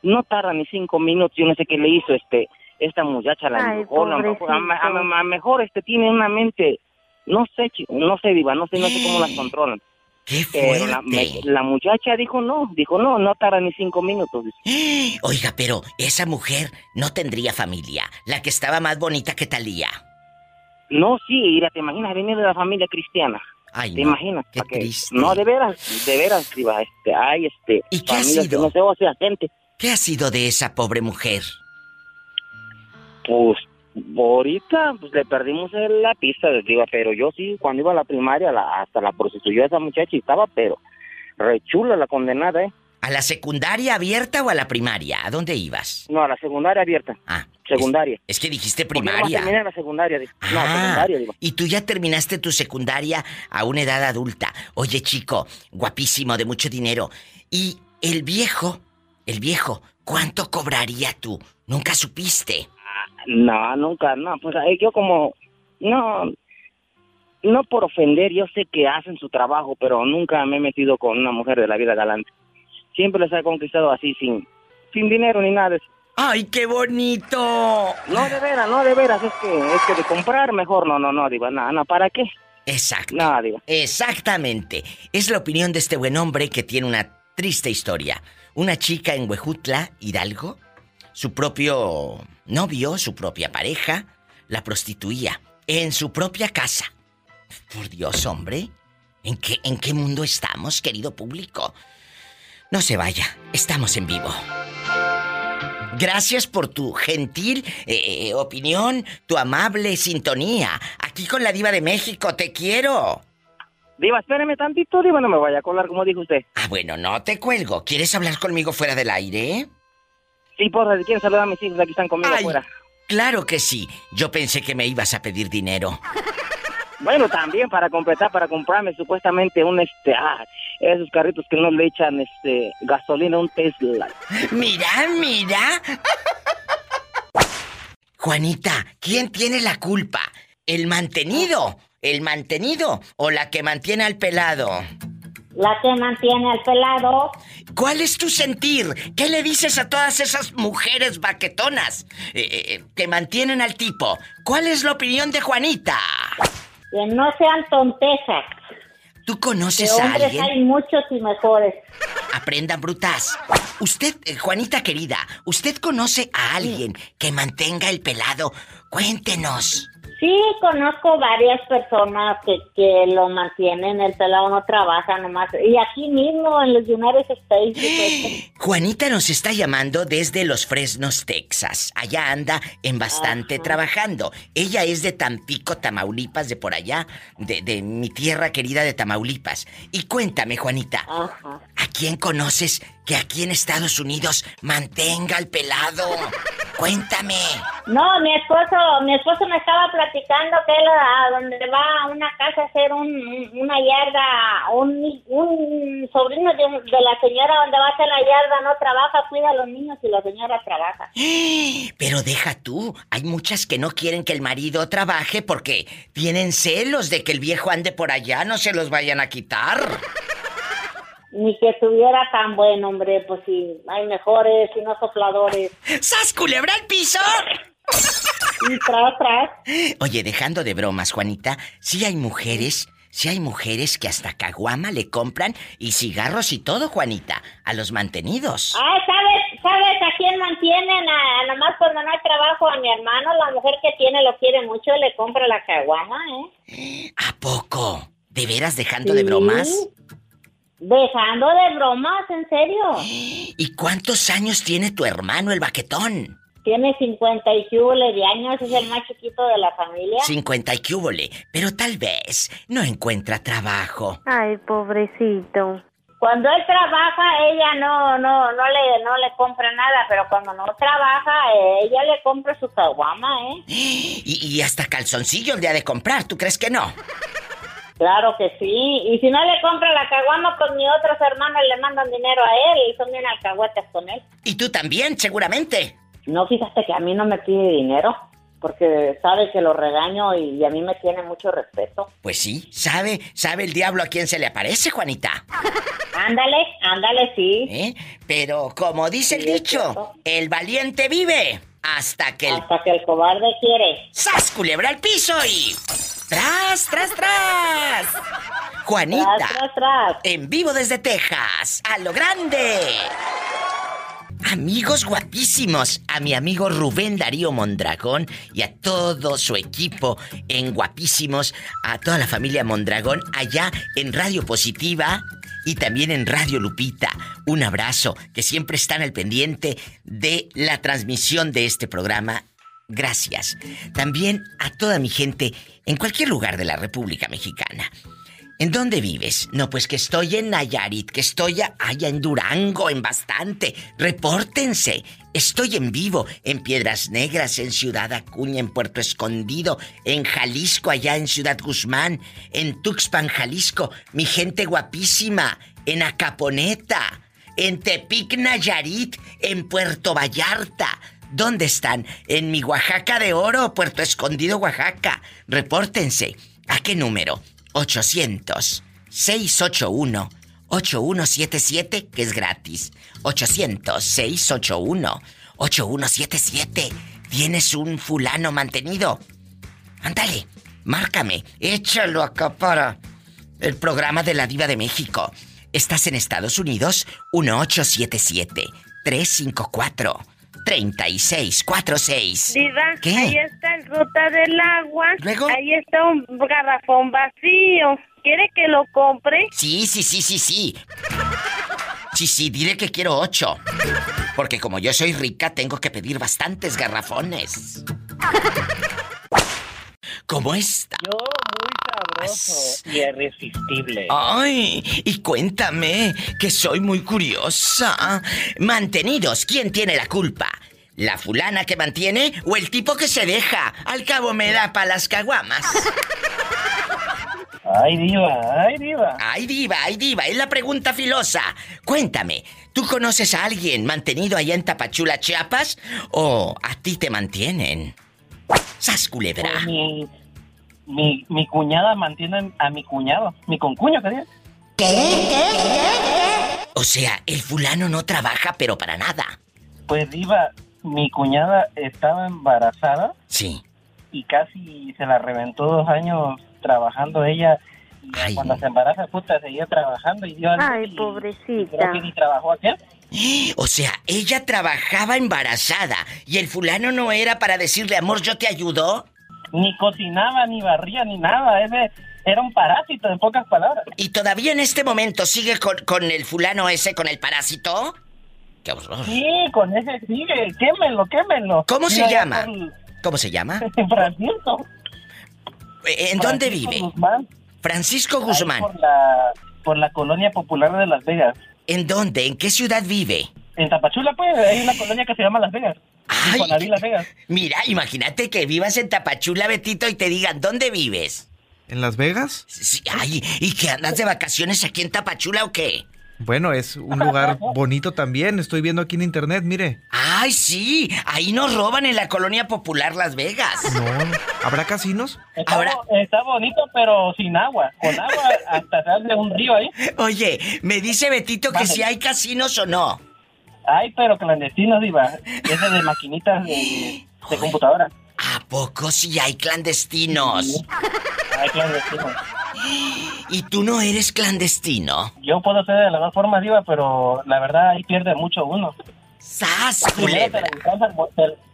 Speaker 9: no tarda ni cinco minutos. Yo no sé qué le hizo este esta muchacha. La
Speaker 7: Ay,
Speaker 9: mejor, a, lo mejor- a, a- a- a mejor este tiene una mente... No sé, no sé, Diva, no sé, no sé cómo las controlan.
Speaker 2: ¡Qué
Speaker 9: Pero la, me- la muchacha dijo no, dijo no, no tarda ni cinco minutos.
Speaker 2: Oiga, pero esa mujer no tendría familia. La que estaba más bonita que Talía.
Speaker 9: No, sí, mira, te imaginas venir de la familia cristiana.
Speaker 2: Ay,
Speaker 9: ¿Te
Speaker 2: no,
Speaker 9: imaginas?
Speaker 2: Qué triste.
Speaker 9: No, de veras, de veras, Diva, este, hay este,
Speaker 2: ¿Y qué ha sido?
Speaker 9: no sé, o sea, gente.
Speaker 2: ¿Qué ha sido de esa pobre mujer?
Speaker 9: Pues, ahorita, pues, le perdimos la pista, Diva, pero yo sí, cuando iba a la primaria, la- hasta la prostituyó a esa muchacha y estaba, pero, rechula la condenada, ¿eh?
Speaker 2: ¿A la secundaria abierta o a la primaria? ¿A dónde ibas?
Speaker 9: No, a la secundaria abierta,
Speaker 2: Ah,
Speaker 9: secundaria.
Speaker 2: Es, es que dijiste primaria.
Speaker 9: terminé la secundaria, Diva. No,
Speaker 2: Ah,
Speaker 9: secundaria, Diva.
Speaker 2: y tú ya terminaste tu secundaria a una edad adulta. Oye, chico, guapísimo, de mucho dinero. Y el viejo, el viejo, ¿cuánto cobraría tú? Nunca supiste.
Speaker 9: No, nunca, no, pues yo como, no, no por ofender, yo sé que hacen su trabajo, pero nunca me he metido con una mujer de la vida galante. Siempre les he conquistado así, sin, sin dinero ni nada de eso.
Speaker 2: ¡Ay, qué bonito!
Speaker 9: No, de veras, no, de veras, es que, es que de comprar mejor, no, no, no, diva, nada, no, ¿para qué?
Speaker 2: Exacto.
Speaker 9: Nada, diva.
Speaker 2: Exactamente. Es la opinión de este buen hombre que tiene una triste historia. Una chica en Huejutla, Hidalgo, su propio novio, su propia pareja, la prostituía en su propia casa. Por Dios, hombre. ¿En qué, ¿En qué mundo estamos, querido público? No se vaya, estamos en vivo. Gracias por tu gentil eh, opinión, tu amable sintonía. Aquí con la diva de México, te quiero.
Speaker 9: Diva, espéreme tantito, diva, no me vaya a colar como dijo usted.
Speaker 2: Ah, bueno, no te cuelgo. ¿Quieres hablar conmigo fuera del aire?
Speaker 9: Sí, porra, si quieren saludar a mis hijos, aquí están conmigo
Speaker 2: Ay,
Speaker 9: afuera.
Speaker 2: Claro que sí. Yo pensé que me ibas a pedir dinero.
Speaker 9: Bueno, también para completar, para comprarme supuestamente un, este, ah, esos carritos que no le echan, este, gasolina, un Tesla.
Speaker 2: Mira, mira. Juanita, ¿quién tiene la culpa? ¿El mantenido? ¿El mantenido o la que mantiene al pelado?
Speaker 10: La que mantiene al pelado.
Speaker 2: ¿Cuál es tu sentir? ¿Qué le dices a todas esas mujeres baquetonas eh, eh, que mantienen al tipo? ¿Cuál es la opinión de Juanita?
Speaker 10: Que no sean tontezas.
Speaker 2: ¿Tú
Speaker 10: Que
Speaker 2: conoces a alguien?
Speaker 10: hay muchos y mejores.
Speaker 2: Aprendan, brutas. Usted, eh, Juanita querida, ¿usted conoce a alguien que mantenga el pelado? Cuéntenos.
Speaker 10: Sí, conozco varias personas que, que lo mantienen, el pelado no trabaja nomás. Y aquí mismo, en los United States.
Speaker 2: Juanita nos está llamando desde Los Fresnos, Texas. Allá anda en bastante trabajando. Ella es de Tampico, Tamaulipas, de por allá, de, de mi tierra querida de Tamaulipas. Y cuéntame, Juanita,
Speaker 10: Ajá.
Speaker 2: ¿a quién conoces que aquí en Estados Unidos mantenga el pelado? Cuéntame.
Speaker 10: No, mi esposo, mi esposo me estaba platicando que él a donde va a una casa a hacer un, un- una yarda, un, un sobrino de, de la señora donde va a hacer la yarda no trabaja, cuida a los niños y la señora trabaja.
Speaker 2: Pero deja tú, hay muchas que no quieren que el marido trabaje porque tienen celos de que el viejo ande por allá, no se los vayan a quitar.
Speaker 10: Ni que estuviera tan buen, hombre, pues sí, hay mejores y no sopladores.
Speaker 2: ¡Sas culebra al piso!
Speaker 10: Y tras, tras.
Speaker 2: Oye, dejando de bromas, Juanita, sí hay mujeres, sí hay mujeres que hasta caguama le compran y cigarros y todo, Juanita, a los mantenidos.
Speaker 10: Ah, ¿sabes, ¿sabes a quién mantienen? A, nomás cuando no hay trabajo a mi hermano, la mujer que tiene lo quiere mucho y le compra la caguama, ¿eh?
Speaker 2: ¿A poco? ¿De veras dejando de bromas?
Speaker 10: Dejando de bromas, ¿en serio?
Speaker 2: ¿Y cuántos años tiene tu hermano, el baquetón?
Speaker 10: Tiene 50 y cúbole de años, es el más chiquito de la familia.
Speaker 2: 50 y cúbole, pero tal vez no encuentra trabajo.
Speaker 7: Ay, pobrecito.
Speaker 10: Cuando él trabaja, ella no, no, no le, no le compra nada, pero cuando no trabaja, ella le compra su caguama, ¿eh?
Speaker 2: Y, y hasta calzoncillos le ha de comprar, ¿tú crees que no?
Speaker 10: Claro que sí. Y si no le compra la caguama, pues mis otros hermanos le mandan dinero a él y son bien alcahuetes con él.
Speaker 2: Y tú también, seguramente.
Speaker 10: No, fíjate que a mí no me pide dinero, porque sabe que lo regaño y a mí me tiene mucho respeto.
Speaker 2: Pues sí, sabe, sabe el diablo a quién se le aparece, Juanita.
Speaker 10: Ándale, ándale, sí.
Speaker 2: ¿Eh? Pero como dice el
Speaker 10: Sí,
Speaker 2: dicho, el valiente vive hasta que el
Speaker 10: Hasta que el cobarde quiere.
Speaker 2: ¡Sas! Culebra al piso y. ¡Tras, tras, tras! Juanita.
Speaker 10: Tras, tras, tras.
Speaker 2: En vivo desde Texas. ¡A lo grande! Amigos guapísimos, a mi amigo Rubén Darío Mondragón y a todo su equipo en Guapísimos, a toda la familia Mondragón allá en Radio Positiva y también en Radio Lupita. Un abrazo, que siempre están al pendiente de la transmisión de este programa. Gracias. También a toda mi gente en cualquier lugar de la República Mexicana. ¿En dónde vives? No, pues que estoy en Nayarit, que estoy allá en Durango, en bastante. Repórtense. Estoy en vivo en Piedras Negras, en Ciudad Acuña, en Puerto Escondido, en Jalisco, allá en Ciudad Guzmán, en Tuxpan, Jalisco, mi gente guapísima, en Acaponeta, en Tepic, Nayarit, en Puerto Vallarta. ¿Dónde están? En mi Oaxaca de Oro, Puerto Escondido, Oaxaca. Repórtense. ¿A qué número? 800-681 8177, que es gratis. 800-681-8177. ¿Tienes un fulano mantenido? Ándale, márcame, échalo acá para el programa de la Diva de México. ¿Estás en Estados Unidos? 1877-354-3646.
Speaker 5: Diva,
Speaker 2: ¿Qué?
Speaker 5: ahí está el ruta del agua.
Speaker 2: ¿Luego?
Speaker 5: Ahí está un garrafón vacío. ¿Quiere que lo compre?
Speaker 2: Sí, sí, sí, sí, sí. Sí, sí, dile que quiero ocho. Porque como yo soy rica, tengo que pedir bastantes garrafones. ¿Cómo está?
Speaker 11: Yo muy sabroso y irresistible.
Speaker 2: Ay, y cuéntame, que soy muy curiosa. Mantenidos, ¿quién tiene la culpa? ¿La fulana que mantiene o el tipo que se deja? Al cabo me da pa' las caguamas.
Speaker 11: Ay, diva, ay, diva.
Speaker 2: Ay, diva, ay, diva, es la pregunta filosa. Cuéntame, ¿tú conoces a alguien mantenido allá en Tapachula, Chiapas? ¿O a ti te mantienen? ¡Sas culebra!
Speaker 11: Pues mi, mi, mi cuñada mantiene a mi cuñado, mi concuño, ¿qué
Speaker 2: O sea, el fulano no trabaja, pero para nada.
Speaker 11: Pues diva, mi cuñada estaba embarazada
Speaker 2: Sí.
Speaker 11: y casi se la reventó dos años trabajando ella. Y
Speaker 2: Ay.
Speaker 11: cuando se embaraza, puta, seguía trabajando y dio
Speaker 12: Ay,
Speaker 11: y
Speaker 12: pobrecita.
Speaker 11: Creo que ni trabajó aquel.
Speaker 2: O sea, ella trabajaba embarazada y el fulano no era para decirle, amor, yo te ayudo.
Speaker 11: Ni cocinaba, ni barría, ni nada. Ese era un parásito, en pocas palabras.
Speaker 2: Y todavía en este momento sigue con, con el fulano ese, con el parásito. ¡Qué horror!
Speaker 11: Sí, con ese sigue. Quémenlo, quémenlo.
Speaker 2: ¿Cómo se
Speaker 11: Mira,
Speaker 2: llama?
Speaker 11: con-
Speaker 2: ¿Cómo se llama?
Speaker 11: Francisco.
Speaker 2: ¿En dónde vive?
Speaker 11: Guzmán.
Speaker 2: Francisco Guzmán.
Speaker 11: Por la, por la colonia popular de Las Vegas.
Speaker 2: ¿En dónde? ¿En qué ciudad vive?
Speaker 11: En Tapachula, pues, hay una colonia que se llama Las Vegas.
Speaker 2: Ay.
Speaker 11: Infonavit Las Vegas.
Speaker 2: Mira, imagínate que vivas en Tapachula, Betito, y te digan, ¿dónde vives?
Speaker 13: ¿En Las Vegas?
Speaker 2: Sí, ay, ¿y que andas de vacaciones aquí en Tapachula o qué?
Speaker 13: Bueno, es un lugar bonito también. Estoy viendo aquí en internet, mire.
Speaker 2: Ay, sí, ahí nos roban en la colonia popular Las Vegas.
Speaker 13: No, ¿habrá casinos?
Speaker 11: Está, bo- está bonito, pero sin agua. Con agua hasta sale un río ahí.
Speaker 2: Oye, me dice Betito que si hay casinos o no.
Speaker 11: Ay, pero clandestinos, Diva. Ese de maquinitas de, de computadora.
Speaker 2: ¿A poco si hay clandestinos?
Speaker 11: Ay, clandestinos.
Speaker 2: ¿Y tú no eres clandestino?
Speaker 11: Yo puedo ser de las dos formas, Diva, pero la verdad ahí pierde mucho uno.
Speaker 2: ¡Sas,
Speaker 11: Primero te la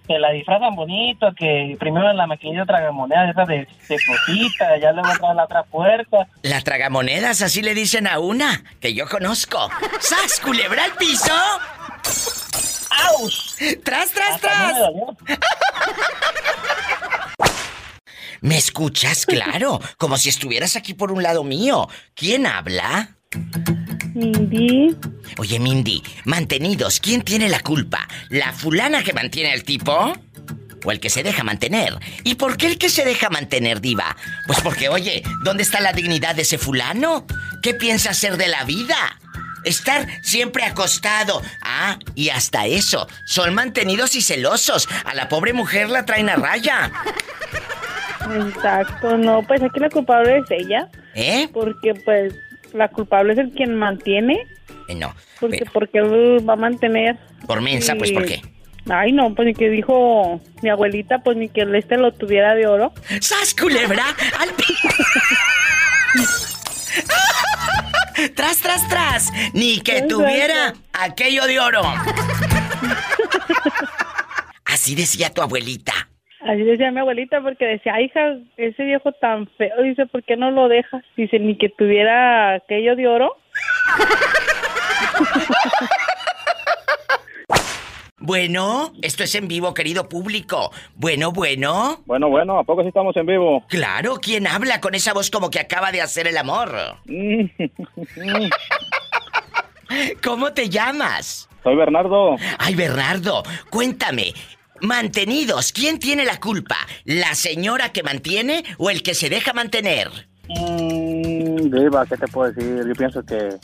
Speaker 11: te la disfrazan bonito, que primero en la maquinita traga moneda esa de, de cosita, ya luego entra a la otra puerta.
Speaker 2: La tragamonedas, así le dicen a una, que yo conozco. ¡Sas, culebra al piso!
Speaker 11: ¡Auch!
Speaker 2: ¡Tras, tras,
Speaker 11: me
Speaker 2: tras! ¿Me escuchas? Claro, como si estuvieras aquí por un lado mío. ¿Quién habla?
Speaker 12: Mindy.
Speaker 2: Oye, Mindy, mantenidos, ¿quién tiene la culpa? ¿La fulana que mantiene al tipo? ¿O el que se deja mantener? ¿Y por qué el que se deja mantener, diva? Pues porque, oye, ¿dónde está la dignidad de ese fulano? ¿Qué piensa hacer de la vida? Estar siempre acostado. Ah, y hasta eso. Son mantenidos y celosos. A la pobre mujer la traen a raya.
Speaker 12: Exacto, no, pues aquí la culpable es ella,
Speaker 2: ¿Eh?
Speaker 12: porque pues la culpable es el quien mantiene,
Speaker 2: Eh, no.
Speaker 12: porque
Speaker 2: pero-
Speaker 12: porque él va a mantener.
Speaker 2: por mensa, pues, ¿por qué?
Speaker 12: Ay, no, pues ni que dijo mi abuelita, pues ni que el este lo tuviera de oro.
Speaker 2: ¡Sas, culebra! ¡Al ¡Tras, tras, tras! Ni que tuviera aquello de oro. Así decía tu abuelita.
Speaker 12: Así decía mi abuelita, porque decía, "Ay, hija, ese viejo tan feo, dice, ¿por qué no lo dejas? Dice, ni que tuviera aquello de oro.
Speaker 2: Bueno, esto es en vivo, querido público. Bueno, bueno.
Speaker 14: Bueno, bueno, ¿a poco sí estamos en vivo?
Speaker 2: Claro, ¿quién habla con esa voz como que acaba de hacer el amor? ¿Cómo te llamas?
Speaker 14: Soy Bernardo.
Speaker 2: Ay, Bernardo, cuéntame. Mantenidos, ¿quién tiene la culpa? ¿La señora que mantiene o el que se deja mantener?
Speaker 14: Mm, Diva, ¿qué te puedo decir? Yo pienso que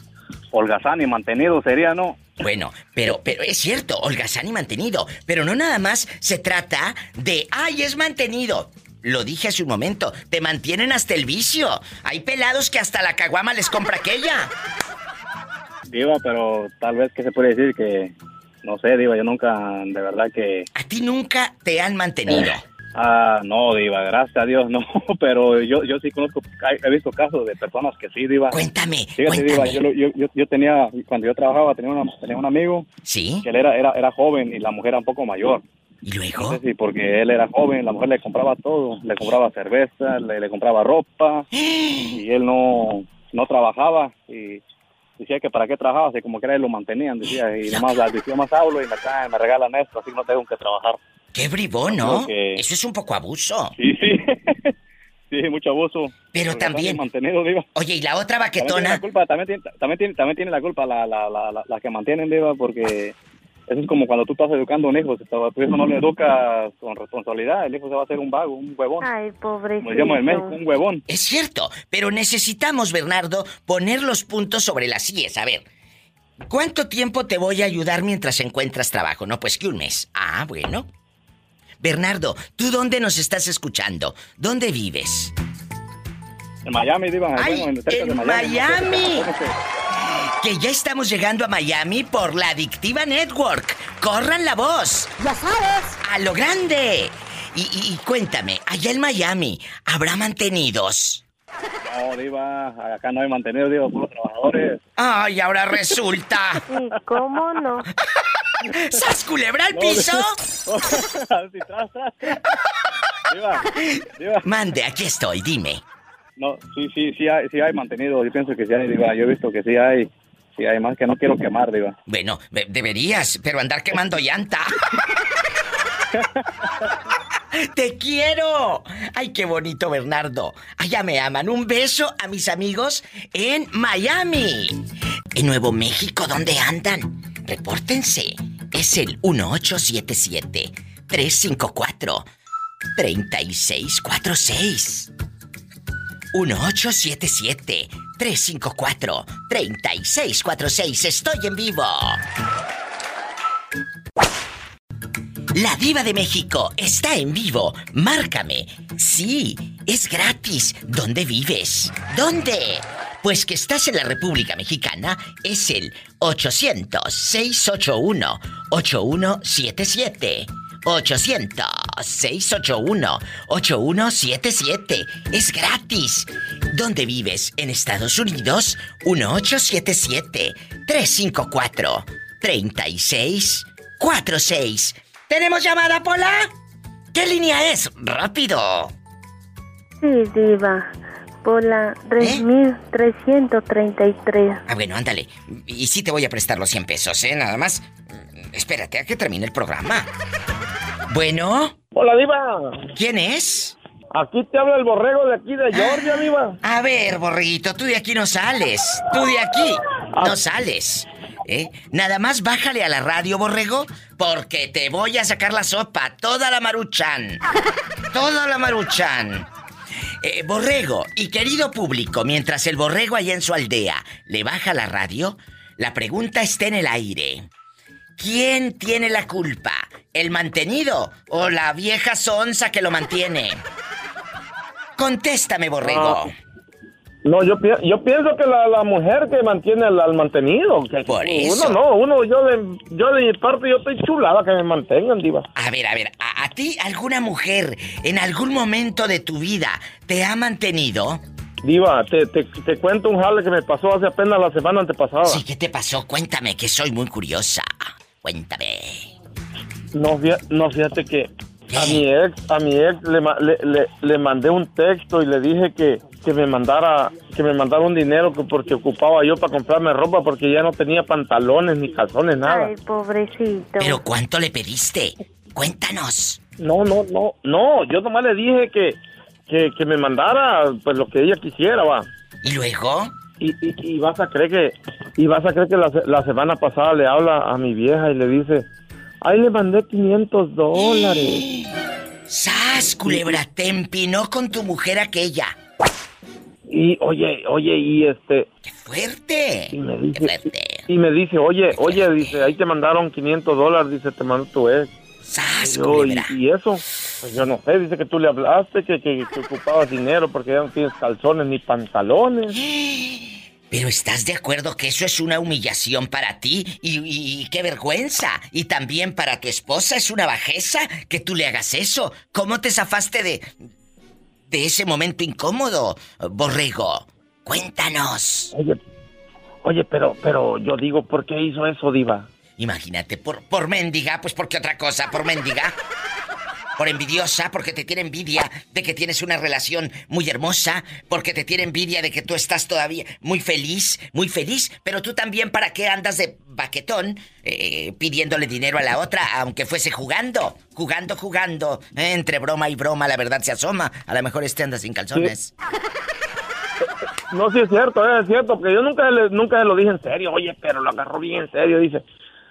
Speaker 14: holgazán y mantenido sería, ¿no?
Speaker 2: Bueno, pero, pero es cierto, holgazán y mantenido. Pero no nada más se trata de, ay, es mantenido. Lo dije hace un momento, te mantienen hasta el vicio. Hay pelados que hasta la caguama les compra aquella.
Speaker 14: Diva, pero tal vez que se puede decir que, no sé, Diva, yo nunca, de verdad que...
Speaker 2: ¿A ti nunca te han mantenido?
Speaker 14: Ah, no, Diva, gracias a Dios, no, pero yo, yo sí conozco, he visto casos de personas que sí, Diva.
Speaker 2: Cuéntame,
Speaker 14: Fíjate, Diva, yo, yo, yo, yo tenía, cuando yo trabajaba, tenía, una, tenía un amigo.
Speaker 2: Sí.
Speaker 14: Que él era, era, era joven y la mujer era un poco mayor.
Speaker 2: ¿Y luego?
Speaker 14: No sé si porque él era joven, la mujer le compraba todo, le compraba cerveza, le, le compraba ropa, y él no, no trabajaba, y decía que para qué trabajaba, así como que era lo mantenían, decía, y nomás decía más hablo y me traen, me regalan esto, así no tengo que trabajar.
Speaker 2: Qué bribón, ¿no?
Speaker 14: Que-
Speaker 2: Eso es un poco abuso.
Speaker 14: Sí, sí. sí, mucho abuso.
Speaker 2: Pero también-
Speaker 14: Mantenido.
Speaker 2: Oye, ¿y la otra
Speaker 14: También tiene
Speaker 2: baquetona?
Speaker 14: la culpa, también tiene, también tiene, también tiene la culpa la, la, la, la, la que mantienen, diva, porque eso es como cuando tú estás educando a un hijo, si tú tú eso no le educas con responsabilidad, el hijo se va a hacer un vago, un huevón.
Speaker 7: Ay, pobrecito.
Speaker 14: Como decíamos en México, un huevón.
Speaker 2: Es cierto, pero necesitamos, Bernardo, poner los puntos sobre las sillas. A ver, ¿cuánto tiempo te voy a ayudar mientras encuentras trabajo? No, pues que un mes. Ah, bueno. Bernardo, ¿tú dónde nos estás escuchando? ¿Dónde vives?
Speaker 14: En Miami, diva,
Speaker 2: Ay,
Speaker 14: bueno, de
Speaker 2: en
Speaker 14: Miami.
Speaker 2: Miami. Que ya estamos llegando a Miami por la Adictiva Network. ¡Corran la voz! ¡Ya sabes! ¡A lo grande! Y, y- y cuéntame, allá en Miami, ¿habrá mantenidos?
Speaker 14: No, diva, acá no hay mantenido, diva, por los trabajadores.
Speaker 2: ¡Ay, ahora resulta!
Speaker 7: ¿Y cómo no?
Speaker 2: ¿Sas culebra al piso?
Speaker 14: Diva, diva.
Speaker 2: Mande, aquí estoy, dime.
Speaker 14: No, sí, sí, sí hay, sí hay mantenido, yo pienso que sí hay, diva, yo he visto que sí hay, sí hay, más que no quiero quemar, diva.
Speaker 2: Bueno, de- deberías, pero andar quemando llanta. ¡Te quiero! ¡Ay, qué bonito, Bernardo! Allá me aman. Un beso a mis amigos en Miami. En Nuevo México, ¿dónde andan? Repórtense. Es el 1877-354-3646. 1877-354-3646. Estoy en vivo. La diva de México está en vivo. Márcame. Sí, es gratis. ¿Dónde vives? ¿Dónde? Pues que estás en la República Mexicana es el 800-681-8177. 800-681-8177. Es gratis. ¿Dónde vives? ¿En Estados Unidos? 1877-354-3646. ¿Tenemos llamada, Pola? ¿Qué línea es? ¡Rápido!
Speaker 7: Sí, diva. Por la 3333.
Speaker 2: Ah, bueno, ándale. Y sí te voy a prestar los 100 pesos, ¿eh? Nada más. Espérate a que termine el programa. Bueno.
Speaker 3: Hola, Diva.
Speaker 2: ¿Quién es?
Speaker 3: Aquí te habla el borrego de aquí de Georgia, Diva.
Speaker 2: A ver, borreguito, tú de aquí no sales. Tú de aquí no sales. ¿Eh? Nada más bájale a la radio, borrego, porque te voy a sacar la sopa. Toda la maruchan. Toda la maruchan. Eh, borrego y querido público, mientras el borrego allá en su aldea le baja la radio, la pregunta está en el aire. ¿Quién tiene la culpa? ¿El mantenido o la vieja sonza que lo mantiene? Contéstame, borrego.
Speaker 3: Ah, No, yo, pi- yo pienso que la, la mujer que mantiene al, al mantenido. Que
Speaker 2: Por
Speaker 3: uno
Speaker 2: eso.
Speaker 3: no, uno, yo de, yo de mi parte, yo estoy chulada que me mantengan, Diva.
Speaker 2: A ver, a ver, ¿a, a ti alguna mujer en algún momento de tu vida te ha mantenido?
Speaker 3: Diva, te, te, te cuento un jale que me pasó hace apenas la semana antepasada.
Speaker 2: Sí, ¿qué te pasó? Cuéntame, que soy muy curiosa. Cuéntame.
Speaker 3: No, no, fíjate que a mi ex, a mi ex le, le, le, le mandé un texto y le dije que, que me mandara, que me mandara un dinero que porque ocupaba yo para comprarme ropa porque ya no tenía pantalones ni calzones, nada.
Speaker 7: Ay, pobrecito.
Speaker 2: ¿Pero cuánto le pediste? Cuéntanos.
Speaker 3: No, no, no, no, yo nomás le dije que, que, que me mandara pues lo que ella quisiera, va.
Speaker 2: ¿Y luego?
Speaker 3: Y, y, y vas a creer que, y vas a creer que la, la semana pasada le habla a mi vieja y le dice, ay, le mandé 500 dólares.
Speaker 2: ¡Sas, culebra! Te empinó con tu mujer aquella.
Speaker 3: Y oye, oye, y este...
Speaker 2: ¡Qué fuerte!
Speaker 3: Y me dice, y me dice oye, oye, dice, ahí te mandaron 500 dólares, dice, te mandó tu ex.
Speaker 2: ¡Sas,
Speaker 3: Y yo! ¿y, y eso? Pues yo no sé, dice que tú le hablaste, que, que, que ocupabas dinero porque ya no tienes calzones ni pantalones.
Speaker 2: Pero ¿estás de acuerdo que eso es una humillación para ti? Y, y- y qué vergüenza. Y también para tu esposa es una bajeza que tú le hagas eso. ¿Cómo te zafaste de. de ese momento incómodo, borrego? Cuéntanos.
Speaker 3: Oye, oye, pero, pero yo digo, ¿por qué hizo eso, Diva?
Speaker 2: Imagínate, por, por mendiga, pues por qué otra cosa, por mendiga. Por envidiosa, porque te tiene envidia de que tienes una relación muy hermosa, porque te tiene envidia de que tú estás todavía muy feliz, muy feliz, pero tú también para qué andas de baquetón eh, pidiéndole dinero a la otra, aunque fuese jugando, jugando, jugando, eh, entre broma y broma la verdad se asoma, a lo mejor este anda sin calzones.
Speaker 3: No, sí es cierto, eh, es cierto, porque yo nunca nunca lo dije en serio. Oye, pero lo agarró bien en serio, dice.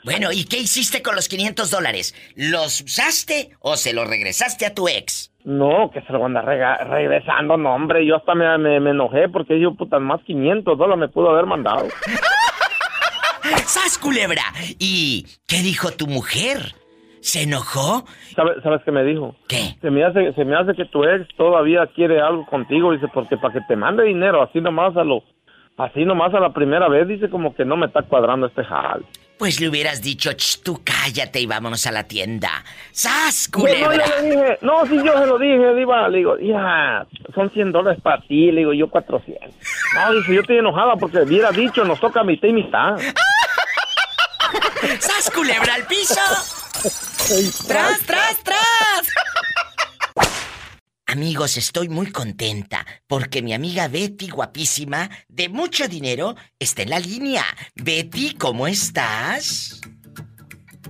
Speaker 2: Bueno, ¿y qué hiciste con los 500 dólares? ¿Los usaste o se los regresaste a tu ex?
Speaker 3: No, que se lo anda regresando, no, hombre. Yo hasta me, me, me enojé porque yo, puta, más 500 dólares me pudo haber mandado.
Speaker 2: ¡Sas, culebra! ¿Y qué dijo tu mujer? ¿Se enojó?
Speaker 3: ¿Sabes, ¿Sabes qué me dijo?
Speaker 2: ¿Qué?
Speaker 3: Se me, hace, se me hace que tu ex todavía quiere algo contigo, dice, porque para que te mande dinero así nomás a lo... Así nomás a la primera vez, dice como que no me está cuadrando este jal.
Speaker 2: Pues le hubieras dicho, "Ch, tú cállate y vámonos a la tienda. ¡Sas,
Speaker 3: No, no,
Speaker 2: culebra!
Speaker 3: yo le dije, no, sí, yo se lo dije, Diva, le digo, ya, son 100 dólares para ti, le digo, yo 400. No, dice, yo estoy enojada porque hubiera dicho, nos toca mitad y mitad.
Speaker 2: ¡Sas, culebra al piso! ¡Tras, tras, tras! Amigos, estoy muy contenta porque mi amiga Betty, guapísima, de mucho dinero, está en la línea. Betty, ¿cómo estás?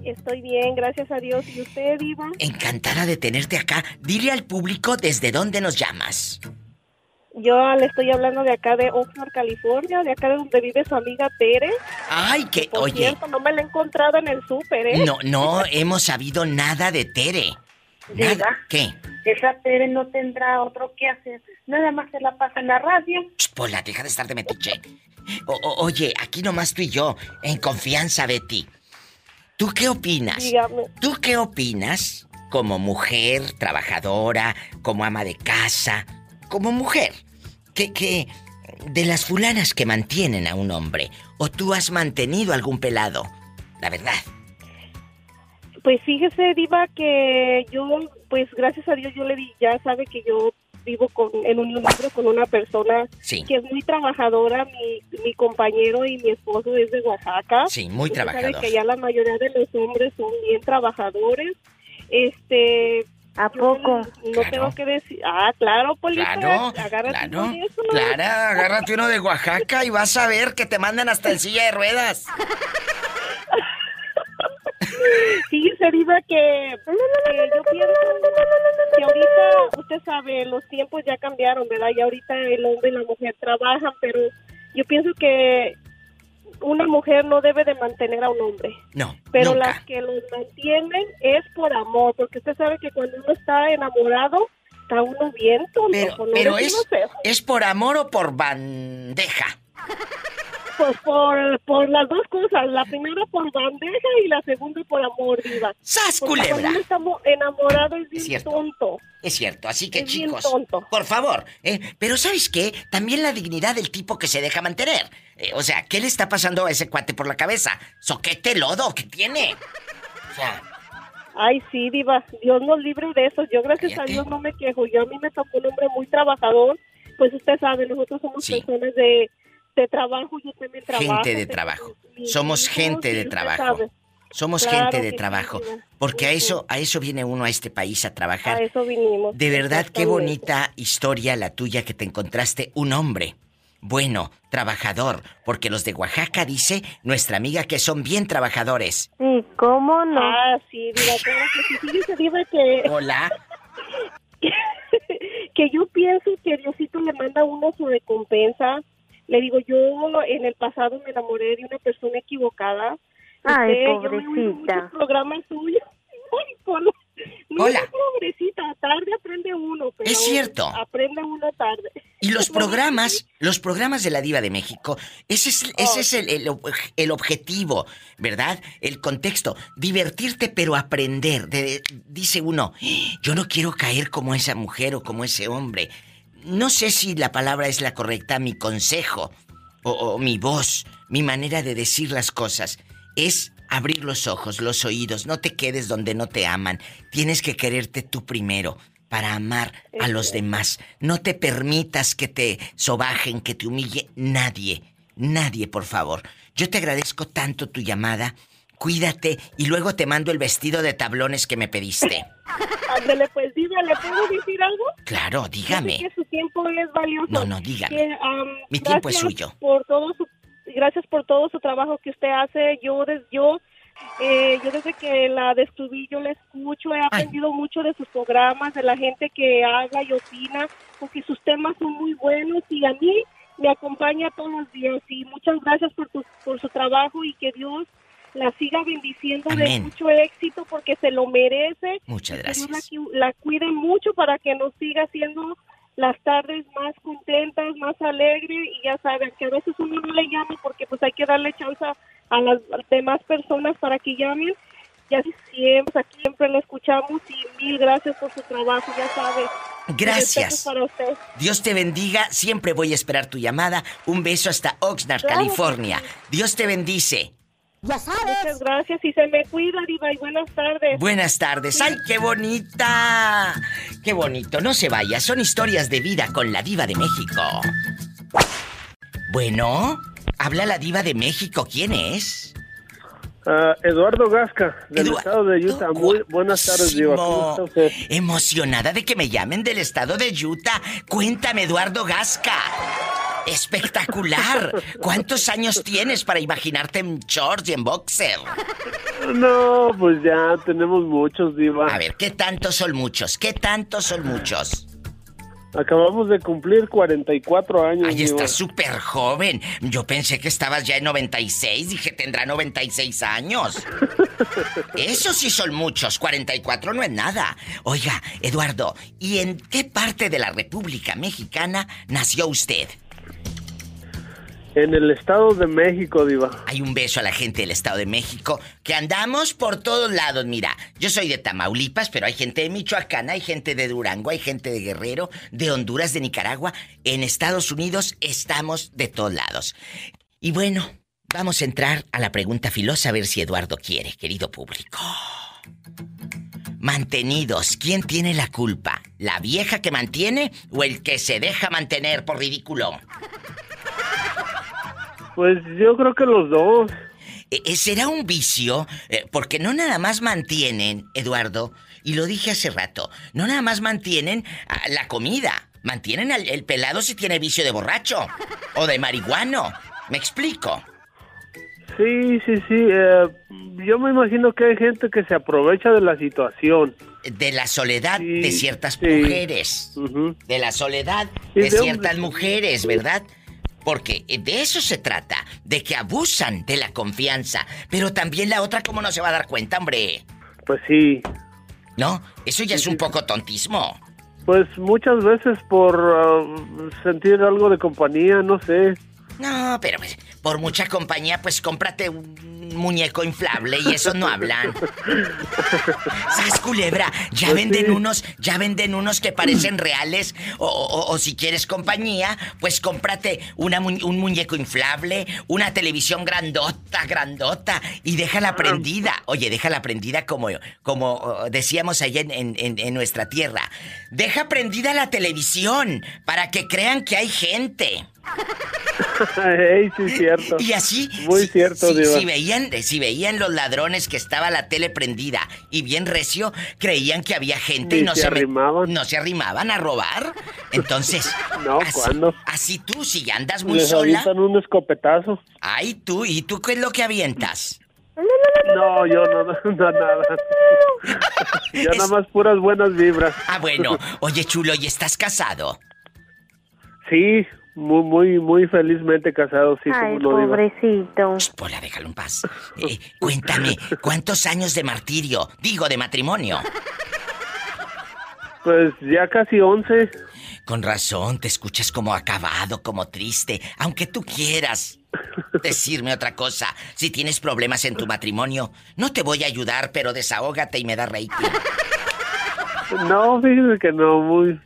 Speaker 15: Estoy bien, gracias a Dios. ¿Y usted, Diva?
Speaker 2: Encantada de tenerte acá. Dile al público desde dónde nos llamas.
Speaker 15: Yo le estoy hablando de acá de Oxnard, California, de acá de donde vive su amiga Tere.
Speaker 2: Ay, que,
Speaker 15: Por
Speaker 2: oye,
Speaker 15: cierto, no me la he encontrado en el súper, ¿eh?
Speaker 2: no, no hemos sabido nada de Tere. Nada. ¿Qué?
Speaker 5: Esa Tere no tendrá otro que hacer. Nada más se la pasa en la radio.
Speaker 2: Pola, deja de estar de metiche. O- o- oye, aquí nomás tú y yo, en confianza, Betty. ¿Tú qué opinas?
Speaker 15: Dígame.
Speaker 2: ¿Tú qué opinas como mujer trabajadora, como ama de casa, como mujer? Que, que de las fulanas que mantienen a un hombre, o tú has mantenido algún pelado, la verdad.
Speaker 15: Pues fíjese, Diva, que yo, pues gracias a Dios, yo le di, ya sabe que yo vivo con, en unión libre con una persona
Speaker 2: Sí.
Speaker 15: que es muy trabajadora. Mi, mi compañero y mi esposo es de Oaxaca.
Speaker 2: Sí, muy
Speaker 15: Usted sabe
Speaker 2: trabajador.
Speaker 15: que ya la mayoría de los hombres son bien trabajadores. Este. ¿A poco? No tengo que decir. Ah, claro, Polita.
Speaker 2: Claro,
Speaker 15: agárrate
Speaker 2: claro,
Speaker 15: con eso.
Speaker 2: Clara, agárrate uno de Oaxaca y vas a ver que te mandan hasta en silla de ruedas.
Speaker 15: Fíjese, Diva, que, que yo pienso que ahorita, usted sabe, los tiempos ya cambiaron, ¿verdad? Y ahorita el hombre y la mujer trabajan, pero yo pienso que una mujer no debe de mantener a un hombre.
Speaker 2: No,
Speaker 15: Pero
Speaker 2: nunca.
Speaker 15: las que los mantienen es por amor, porque usted sabe que cuando uno está enamorado, está uno bien tonto.
Speaker 2: Pero, pero es. ¿es por amor o por bandeja?
Speaker 15: Pues por, por las dos cosas, la primera por bandeja y la segunda por amor, Diva.
Speaker 2: ¡Sas,
Speaker 15: Porque
Speaker 2: culebra!
Speaker 15: Cuando uno está mo- enamorado es bien
Speaker 2: cierto.
Speaker 15: tonto.
Speaker 2: Es cierto, así que
Speaker 15: Es
Speaker 2: chicos,
Speaker 15: tonto.
Speaker 2: por favor, eh, pero ¿sabes qué? También la dignidad del tipo que se deja mantener. Eh, o sea, ¿qué le está pasando a ese cuate por la cabeza? ¿Soquete lodo que tiene? O sea,
Speaker 15: Ay, sí, Diva, Dios nos libre de eso. Yo, gracias a Dios, no me quejo. Yo a mí me tocó un hombre muy trabajador. Pues usted sabe, nosotros somos personas de, de trabajo. Yo también trabajo.
Speaker 2: gente de trabajo. Somos gente
Speaker 15: y
Speaker 2: de trabajo. Somos
Speaker 15: Claro
Speaker 2: gente de
Speaker 15: sí,
Speaker 2: trabajo. Porque a eso, a eso viene uno a este país a trabajar.
Speaker 15: A eso vinimos.
Speaker 2: De verdad, qué bonita historia la tuya que te encontraste un hombre. Bueno, trabajador, porque los de Oaxaca dice nuestra amiga que son bien trabajadores.
Speaker 15: Sí, ¿cómo no? Ah, sí, claro que sí.
Speaker 2: Hola.
Speaker 15: que yo pienso que Diosito le manda a uno su recompensa. Le digo, yo en el pasado me enamoré de una persona equivocada.
Speaker 16: Ay,
Speaker 15: Usted, yo me
Speaker 16: pobrecita.
Speaker 15: muchos programas suyos. Ay, Polo, no,
Speaker 2: Hola.
Speaker 15: pobrecita, tarde aprende uno. Pero
Speaker 2: Es cierto.
Speaker 15: Aprende uno tarde.
Speaker 2: Y los programas, los programas de la Diva de México, ese es, ese es el, el ob- el objetivo, ¿verdad? El contexto, divertirte pero aprender. De- dice uno, yo no quiero caer como esa mujer o como ese hombre. No sé si la palabra es la correcta, mi consejo. o, o mi voz, mi manera de decir las cosas, es abrir los ojos, los oídos. No te quedes donde no te aman. Tienes que quererte tú primero para amar a los demás. No te permitas que te sobajen, que te humille nadie. Nadie, por favor. Yo te agradezco tanto tu llamada. Cuídate y luego te mando el vestido de tablones que me pediste.
Speaker 15: Ándale, pues diga, ¿le puedo decir algo?
Speaker 2: Claro, dígame.
Speaker 15: Que su tiempo es valioso.
Speaker 2: No, no, dígame.
Speaker 15: Que,
Speaker 2: Mi tiempo es suyo.
Speaker 15: Por todo su, gracias por todo su trabajo que usted hace. Yo, des- yo, eh, yo desde que la descubrí, yo la escucho, he aprendido mucho de sus programas, de la gente que habla y opina, porque sus temas son muy buenos y a mí me acompaña todos los días. Y muchas gracias por, tu, por su trabajo y que Dios la siga bendiciendo de mucho éxito porque se lo merece.
Speaker 2: Muchas
Speaker 15: Que
Speaker 2: gracias.
Speaker 15: la, cu- la cuide mucho para que nos siga haciendo las tardes más contentas, más alegres y ya saben que a veces uno no le llama porque pues hay que darle chance a las demás personas para que llamen. Ya siempre, aquí siempre lo escuchamos y mil gracias por su trabajo, ya sabe.
Speaker 2: Gracias.
Speaker 15: Para usted.
Speaker 2: Dios te bendiga. Siempre voy a esperar tu llamada. Un beso hasta Oxnard,
Speaker 15: Claro
Speaker 2: California. Dios te bendice.
Speaker 15: Ya sabes. Muchas gracias y se me cuida, Diva, y buenas tardes.
Speaker 2: Buenas tardes. ¡Ay, qué bonita! ¡Qué bonito! No se vaya, son historias de vida con la diva de México. Bueno, habla la diva de México. ¿Quién es?
Speaker 16: Ah, Eduardo Gasca, del estado de Utah. Muy buenas tardes, Diva. ¿Cómo está usted?
Speaker 2: Emocionada de que me llamen del estado de Utah. Cuéntame, Eduardo Gasca. Espectacular. ¿Cuántos años tienes para imaginarte en shorts y en boxer?
Speaker 16: No, pues ya tenemos muchos, Diva.
Speaker 2: A ver, ¿qué tantos son muchos? ¿Qué tantos son muchos?
Speaker 16: Acabamos de cumplir 44 años,
Speaker 2: Ay, estás súper joven. Yo pensé que estabas ya en 96. Dije, tendrá 96 años. Eso sí son muchos. 44 no es nada. Oiga, Eduardo, ¿y en qué parte de la República Mexicana nació usted?
Speaker 16: En el estado de México, Diva.
Speaker 2: Hay un beso a la gente del Estado de México, que andamos por todos lados. Mira, yo soy de Tamaulipas, pero hay gente de Michoacán, hay gente de Durango, hay gente de Guerrero, de Honduras, de Nicaragua. En Estados Unidos estamos de todos lados. Y bueno, vamos a entrar a la pregunta filosa a ver si Eduardo quiere, querido público. Mantenidos, ¿quién tiene la culpa? ¿La vieja que mantiene o el que se deja mantener por ridículo?
Speaker 16: Pues yo creo que los dos.
Speaker 2: Eh, eh, ¿Será un vicio? Eh, porque no nada más mantienen, Eduardo, y lo dije hace rato, no nada más mantienen ah, la comida, mantienen al- el pelado si tiene vicio de borracho o de marihuano. ¿Me explico?
Speaker 16: Sí, sí, sí. eh, yo me imagino que hay gente que se aprovecha de la situación.
Speaker 2: De la soledad de ciertas
Speaker 16: sí.
Speaker 2: mujeres. De la soledad
Speaker 16: Sí,
Speaker 2: de
Speaker 16: de
Speaker 2: ciertas
Speaker 16: hombres.
Speaker 2: mujeres, ¿verdad? Porque de eso se trata, de que abusan de la confianza. Pero también la otra, ¿cómo no se va a dar cuenta, hombre?
Speaker 16: Pues sí.
Speaker 2: ¿No? Eso ya es un poco tontismo.
Speaker 16: Pues muchas veces por ah, sentir algo de compañía, no sé.
Speaker 2: No, pero pues, por mucha compañía, pues cómprate un muñeco inflable y eso no hablan. ¿Sabes, culebra? Ya
Speaker 16: Pues
Speaker 2: venden
Speaker 16: sí.
Speaker 2: unos, ya venden unos que parecen reales. O, o- o si quieres compañía, pues cómprate una mu- un muñeco inflable, una televisión grandota, grandota, y déjala prendida. Oye, déjala prendida como, como decíamos allá en- en- en nuestra tierra. Deja prendida la televisión para que crean que hay gente.
Speaker 16: Ey, sí, cierto.
Speaker 2: Y así,
Speaker 16: Muy cierto,
Speaker 2: si,
Speaker 16: Diva.
Speaker 2: si veían, si veían los ladrones que estaba la tele prendida y bien recio, creían que había gente y no
Speaker 16: se
Speaker 2: se, me-
Speaker 16: arrimaban.
Speaker 2: no se arrimaban a robar. Entonces,
Speaker 16: No,
Speaker 2: así,
Speaker 16: ¿cuándo?
Speaker 2: así tú, si ya andas muy
Speaker 16: Les
Speaker 2: sola.
Speaker 16: avientan un escopetazo.
Speaker 2: Ay, tú, ¿y tú qué es lo que avientas?
Speaker 16: No, yo no, no, no, nada. Yo nada más puras buenas vibras.
Speaker 2: Ah, bueno. Oye, chulo, ¿y estás casado?
Speaker 16: Sí, muy, muy, muy felizmente casado, sí,
Speaker 10: Ay,
Speaker 16: como
Speaker 10: pobrecito.
Speaker 2: Pola, déjalo en paz. Eh, cuéntame, ¿cuántos años de martirio? Digo, de matrimonio.
Speaker 16: Pues ya casi 11.
Speaker 2: Con razón, te escuchas como acabado, como triste, aunque tú quieras decirme otra cosa. Si tienes problemas en tu matrimonio, no te voy a ayudar, pero desahógate y me da rating.
Speaker 16: No, fíjese que no, muy,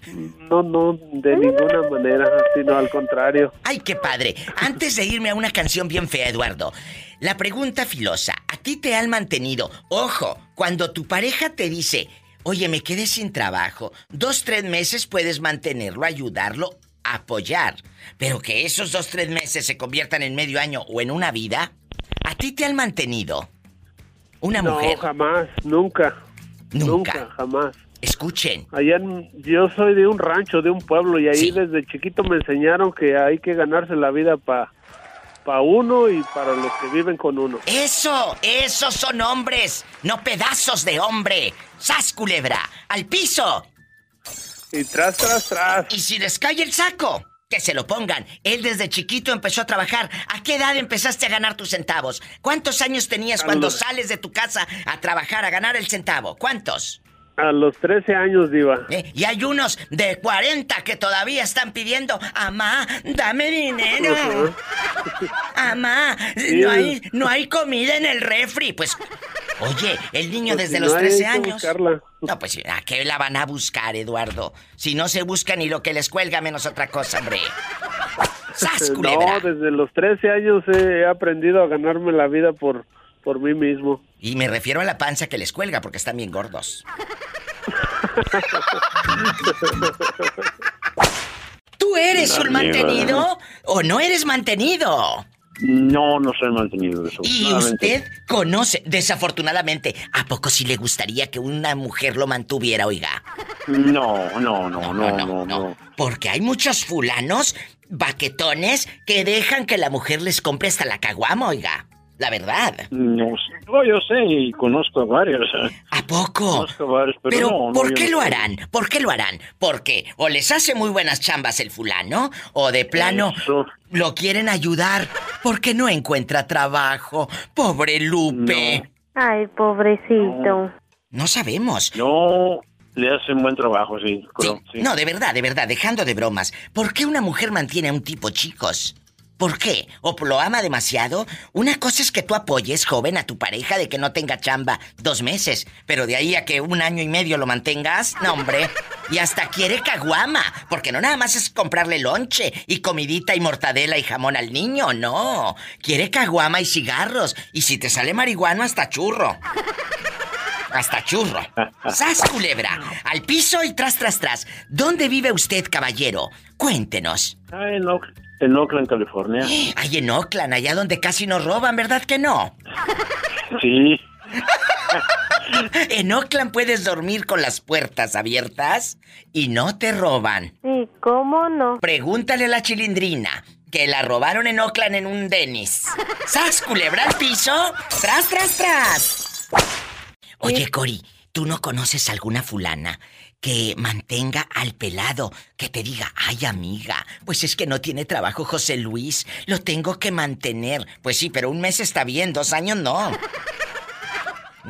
Speaker 16: no, no, de ninguna manera, sino al contrario.
Speaker 2: ¡Ay, qué padre! Antes de irme a una canción bien fea, Eduardo, la pregunta filosa, ¿a ti te han mantenido? Ojo, cuando tu pareja te dice, oye, me quedé sin trabajo, dos, tres meses puedes mantenerlo, ayudarlo, apoyar, pero que esos dos, tres meses se conviertan en medio año o en una vida, ¿a ti te han mantenido? Una mujer.
Speaker 16: No, jamás, nunca.
Speaker 2: Nunca.
Speaker 16: jamás.
Speaker 2: Escuchen.
Speaker 16: Allá en- yo soy de un rancho, de un pueblo, y ahí desde chiquito me enseñaron que hay que ganarse la vida para pa uno y para los que viven con uno.
Speaker 2: Eso, esos son hombres, no pedazos de hombre. ¡Sas, culebra! ¡Al piso!
Speaker 16: Y tras, tras, tras.
Speaker 2: Y si les cae el saco, que se lo pongan. Él desde chiquito empezó a trabajar. ¿A qué edad empezaste a ganar tus centavos? ¿Cuántos años tenías cuando sales de tu casa a trabajar, a ganar el centavo? ¿Cuántos?
Speaker 16: A los 13 años, Diva.
Speaker 2: ¿Eh? Y hay unos de 40 que todavía están pidiendo, Amá, dame dinero. Amá,
Speaker 16: Sí.
Speaker 2: no hay, no hay comida en el refri. Pues, oye, el niño
Speaker 16: Pues
Speaker 2: desde
Speaker 16: si
Speaker 2: los
Speaker 16: no hay,
Speaker 2: 13
Speaker 16: hay que
Speaker 2: años.
Speaker 16: buscarla.
Speaker 2: No, pues, ¿a qué la van a buscar, Eduardo? Si no se busca ni lo que les cuelga menos otra cosa, hombre. ¡Sas, culebra!
Speaker 16: No, desde los 13 años he aprendido a ganarme la vida por, por mí mismo.
Speaker 2: Y me refiero a la panza que les cuelga porque están bien gordos. ¿Tú eres un mantenido o no eres mantenido?
Speaker 17: No, no soy mantenido.
Speaker 2: Y
Speaker 17: desafortunadamente.
Speaker 2: usted conoce, desafortunadamente, ¿a poco sí le gustaría que una mujer lo mantuviera, oiga?
Speaker 17: No, no, no, no, no, no.
Speaker 2: Porque hay muchos fulanos, baquetones, que dejan que la mujer les compre hasta la caguama, oiga. La verdad.
Speaker 17: No, yo sé y conozco a varios.
Speaker 2: ¿A poco?
Speaker 17: Conozco a varios, pero,
Speaker 2: Pero,
Speaker 17: no, no,
Speaker 2: ¿por qué lo
Speaker 17: sé.
Speaker 2: harán? ¿Por qué lo harán? Porque o les hace muy buenas chambas el fulano, o de plano lo quieren ayudar porque no encuentra trabajo. Pobre Lupe.
Speaker 5: Ay, pobrecito.
Speaker 2: No sabemos.
Speaker 17: No, le hacen buen trabajo, sí. creo, sí.
Speaker 2: No, de verdad, de verdad, dejando de bromas. ¿Por qué una mujer mantiene a un tipo, chicos? ¿Por qué? ¿O lo ama demasiado? Una cosa es que tú apoyes, joven, a tu pareja de que no tenga chamba dos meses, pero de ahí a que un año y medio lo mantengas, no, hombre. Y hasta quiere caguama, porque no nada más es comprarle lonche y comidita y mortadela y jamón al niño, no. Quiere caguama y cigarros, y si te sale marihuana, hasta churro. Hasta churro. ¡Sas, culebra! Al piso y tras, tras, tras. ¿Dónde vive usted, caballero? Cuéntenos.
Speaker 17: En, Oak- en Oakland, California.
Speaker 2: Ay, en Oakland, allá donde casi nos roban, ¿verdad que no?
Speaker 17: Sí.
Speaker 2: En Oakland puedes dormir con las puertas abiertas y no te roban.
Speaker 5: Sí, ¿cómo no?
Speaker 2: Pregúntale a la chilindrina, que la robaron en Oakland en un Dennis. ¡Sas, culebra al piso! ¡Tras, tras, tras! Oye, Cori, ¿tú no conoces alguna fulana que mantenga al pelado, que te diga, ay amiga, pues es que no tiene trabajo José Luis, lo tengo que mantener. Pues sí, pero un mes está bien, dos años no.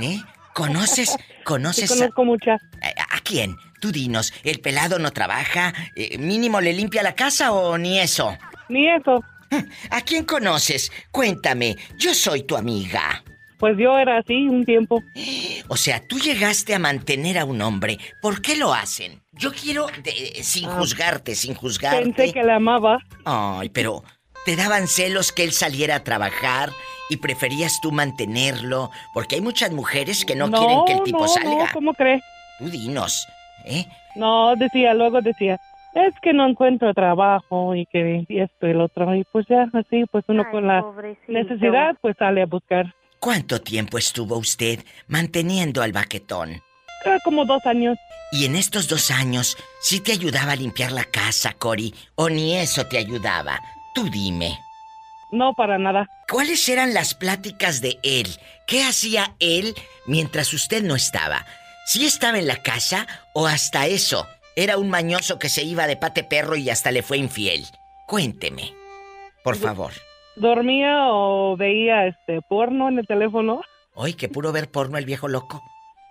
Speaker 2: ¿Eh? ¿Conoces? ¿Conoces?
Speaker 7: Sí,
Speaker 2: a-
Speaker 7: conozco muchas.
Speaker 2: ¿A, a quién? Tú dinos, ¿el pelado no trabaja? Eh, ¿Mínimo le limpia la casa o ni eso?
Speaker 7: Ni eso.
Speaker 2: ¿A quién conoces? Cuéntame, yo soy tu amiga.
Speaker 7: Pues yo era así un tiempo.
Speaker 2: O sea, tú llegaste a mantener a un hombre. ¿Por qué lo hacen? Yo quiero, de- sin
Speaker 7: Ah,
Speaker 2: juzgarte, sin juzgarte.
Speaker 7: Pensé que la amaba.
Speaker 2: Ay, pero ¿te daban celos que él saliera a trabajar y preferías tú mantenerlo? Porque hay muchas mujeres que no, quieren que el tipo
Speaker 7: no,
Speaker 2: salga.
Speaker 7: No, ¿cómo crees?
Speaker 2: Tú dinos, ¿eh?
Speaker 7: No, decía, luego decía, es que no encuentro trabajo y que y esto y el otro. Y pues ya, así, pues uno con la necesidad, pues sale a buscar.
Speaker 2: ¿Cuánto tiempo estuvo usted manteniendo al baquetón?
Speaker 7: Creo como dos años.
Speaker 2: Y en estos dos años, ¿sí te ayudaba a limpiar la casa, Cory? ¿O ni eso te ayudaba? Tú dime.
Speaker 7: No, para nada.
Speaker 2: ¿Cuáles eran las pláticas de él? ¿Qué hacía él mientras usted no estaba? ¿Sí estaba en la casa o hasta eso? Era un mañoso que se iba de pate perro y hasta le fue infiel. Cuénteme, por favor.
Speaker 7: Dormía o veía este porno en el teléfono.
Speaker 2: Hoy que puro ver porno el viejo loco.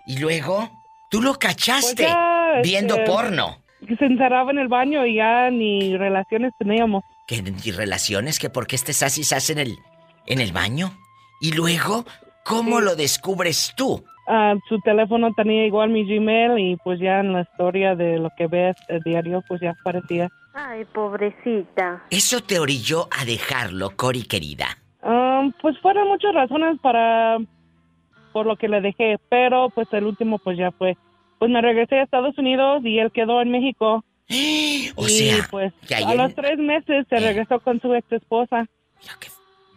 Speaker 2: Y luego, tú lo cachaste
Speaker 7: Pues ya,
Speaker 2: viendo
Speaker 7: este,
Speaker 2: porno.
Speaker 7: Se encerraba en el baño y ya ni relaciones teníamos.
Speaker 2: Que ni relaciones, que por qué este sas y sas en el, en el baño. Y luego, ¿cómo lo descubres tú?
Speaker 7: ah, su teléfono tenía igual mi Gmail y pues ya en la historia de lo que ves el diario pues ya aparecía.
Speaker 5: Ay, pobrecita.
Speaker 2: Eso te orilló a dejarlo, Cori querida.
Speaker 7: Um, pues fueron muchas razones para por lo que le dejé, pero pues el último pues ya fue. Pues me regresé a Estados Unidos y él quedó en México.
Speaker 2: O
Speaker 7: y
Speaker 2: sea,
Speaker 7: pues
Speaker 2: que
Speaker 7: a
Speaker 2: en-
Speaker 7: los tres meses se regresó con su ex esposa.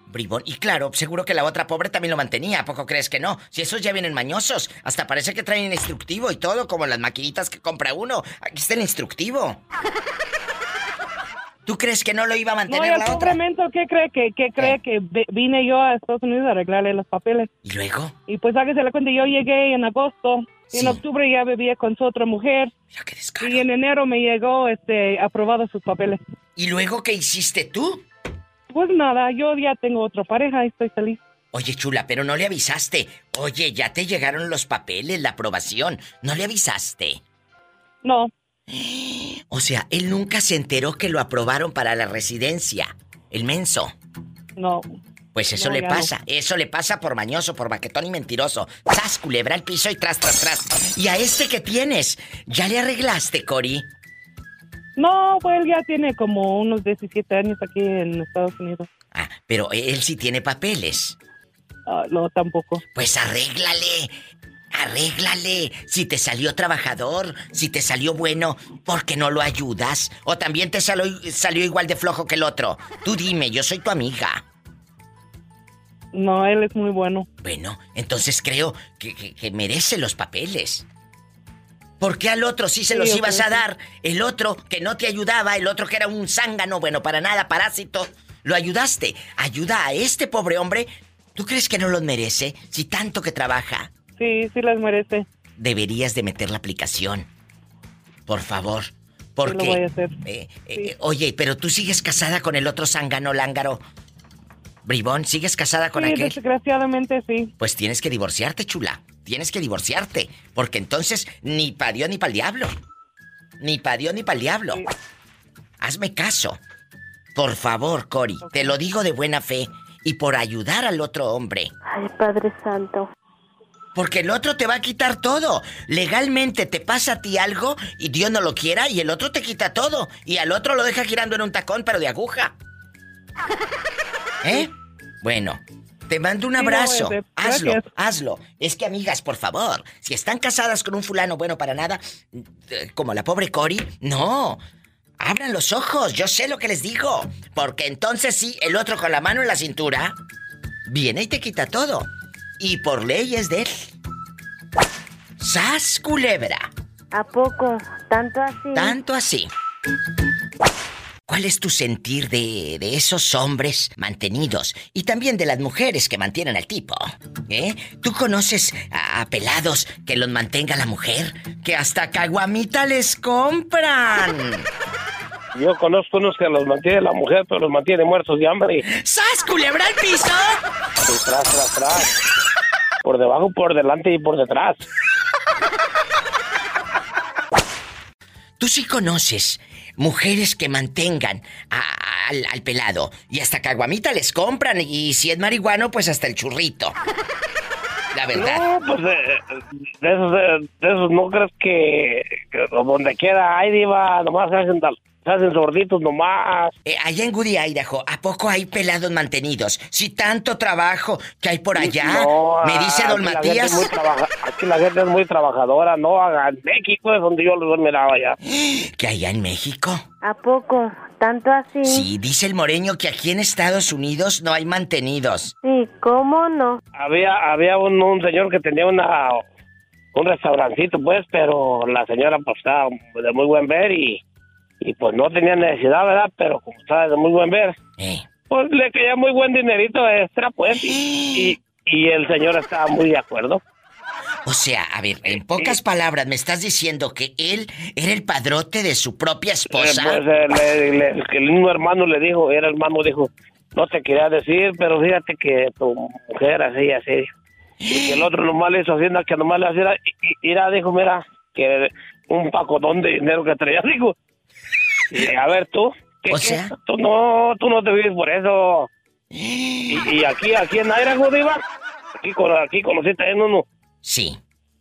Speaker 2: Bribón. Y claro, seguro que la otra pobre también lo mantenía. ¿A poco crees que no? Si esos ya vienen mañosos. Hasta parece que traen instructivo y todo, como las maquinitas que compra uno. Aquí está el instructivo. ¿Tú crees que no lo iba a
Speaker 7: No, y
Speaker 2: mantener
Speaker 7: el
Speaker 2: la otra?
Speaker 7: pobre menso, ¿qué cree? que qué cree que vi- vine yo a Estados Unidos a arreglarle los papeles?
Speaker 2: ¿Y luego?
Speaker 7: Y pues hágase la cuenta, yo llegué en agosto. Y en octubre ya vivía con su otra mujer. Y en enero me llegó este aprobado sus papeles.
Speaker 2: ¿Y luego qué hiciste tú?
Speaker 7: Pues nada, yo ya tengo otra pareja y estoy feliz.
Speaker 2: Oye, chula, pero no le avisaste. Oye, ya te llegaron los papeles, la aprobación. ¿No le avisaste?
Speaker 7: No.
Speaker 2: O sea, él nunca se enteró que lo aprobaron para la residencia. El menso.
Speaker 7: No.
Speaker 2: Pues eso
Speaker 7: No,
Speaker 2: le pasa, eso le pasa por mañoso, por baquetón y mentiroso. ¡Sas, culebra al piso y tras, tras, tras! ¿Y a este que tienes? ¿Ya le arreglaste, Cori?
Speaker 7: No, pues él ya tiene como unos 17 años aquí en Estados Unidos.
Speaker 2: Pero él sí tiene papeles.
Speaker 7: Ah, no, tampoco.
Speaker 2: Pues arréglale, arréglale. Si te salió trabajador, si te salió bueno, ¿por qué no lo ayudas? O también te salió, salió igual de flojo que el otro. Tú dime, yo soy tu amiga.
Speaker 7: No, él es muy bueno.
Speaker 2: Bueno, entonces creo que, que- que merece los papeles. ¿Por qué al otro sí se
Speaker 7: Sí,
Speaker 2: los ibas a dar? El otro que no te ayudaba, el otro que era un zángano, bueno, para nada, parásito, lo ayudaste. Ayuda a este pobre hombre. ¿Tú crees que no los merece si tanto que trabaja?
Speaker 7: Sí, sí las merece.
Speaker 2: Deberías de meter la aplicación. Por favor. Porque...
Speaker 7: lo voy a hacer.
Speaker 2: eh, eh, oye, pero tú sigues casada con el otro zángano lángaro. Bribón, ¿sigues casada con
Speaker 7: sí,
Speaker 2: aquel?
Speaker 7: desgraciadamente sí.
Speaker 2: Pues tienes que divorciarte, chula. Tienes que divorciarte. Porque entonces ni pa' Dios ni para el diablo. Ni pa' Dios ni para el diablo. Hazme caso. Por favor, Cory. Te lo digo de buena fe. Y por ayudar al otro hombre.
Speaker 5: Ay, Padre Santo.
Speaker 2: Porque el otro te va a quitar todo. Legalmente te pasa a ti algo y Dios no lo quiera y el otro te quita todo. Y al otro lo deja girando en un tacón, pero de aguja. ¿Eh? Bueno, te mando un
Speaker 7: Sí,
Speaker 2: abrazo.
Speaker 7: hacer.
Speaker 2: Hazlo,
Speaker 7: Gracias.
Speaker 2: hazlo. Es que, amigas, por favor, si están casadas con un fulano bueno para nada, eh, como la pobre Cory, no. Abran los ojos, yo sé lo que les digo. Porque entonces sí, el otro con la mano en la cintura viene y te quita todo. Y por ley es de él. ¡Sas, culebra!
Speaker 5: ¿A poco? ¿Tanto así?
Speaker 2: Tanto así. ¿Cuál es tu sentir de, de esos hombres mantenidos y también de las mujeres que mantienen al tipo? ¿Eh? ¿Tú conoces a, a pelados que los mantenga la mujer? Que hasta caguamita les compran.
Speaker 17: Yo conozco unos que los mantiene la mujer, pero los mantiene muertos de hambre.
Speaker 2: ¡Sas, culebra al piso!
Speaker 17: Y tras, tras, tras. Por debajo, por delante y por detrás.
Speaker 2: Tú sí conoces mujeres que mantengan a- al, al pelado y hasta caguamita les compran y si es marihuano, pues hasta el churrito. La verdad.
Speaker 17: No, pues de, de esos, de, de esos no crees que, que donde quiera hay diva, nomás hacen, tal- se hacen sorditos nomás.
Speaker 2: Eh, allá en Goody, Idaho, ¿a poco hay pelados mantenidos? Si tanto trabajo que hay por allá,
Speaker 17: No,
Speaker 2: me dice don
Speaker 17: aquí la gente es muy
Speaker 2: Matías.
Speaker 17: trabaja- aquí la gente es muy trabajadora, no, en México es donde yo los miraba ya.
Speaker 2: ¿Que allá en México?
Speaker 5: ¿A poco? ¿Tanto así?
Speaker 2: Sí, dice el moreño que aquí en Estados Unidos no hay mantenidos.
Speaker 5: Sí, ¿cómo no?
Speaker 17: Había, había un, un señor que tenía una un restaurancito, pues, pero la señora pues estaba de muy buen ver y, y pues no tenía necesidad, ¿verdad? Pero como estaba de muy buen ver, pues le caía muy buen dinerito extra, pues, y, y, y el señor estaba muy de acuerdo.
Speaker 2: O sea, a ver, en pocas palabras, me estás diciendo que él era el padrote de su propia esposa.
Speaker 17: Eh, pues eh, le- le- que el mismo hermano le dijo, era hermano dijo, no te quería decir, pero fíjate que tu mujer así, así. Y que el otro nomás le hizo haciendo que nomás le hacía, y, y, mira, dijo, mira, que un pacotón de dinero que traía, dijo. Y, a ver tú, ¿qué,
Speaker 2: O
Speaker 17: qué?
Speaker 2: sea.
Speaker 17: tú no, tú no te vives por eso. Y, y aquí, aquí en Idaho, Diva, aquí, con, aquí conocí también uno,
Speaker 2: Sí.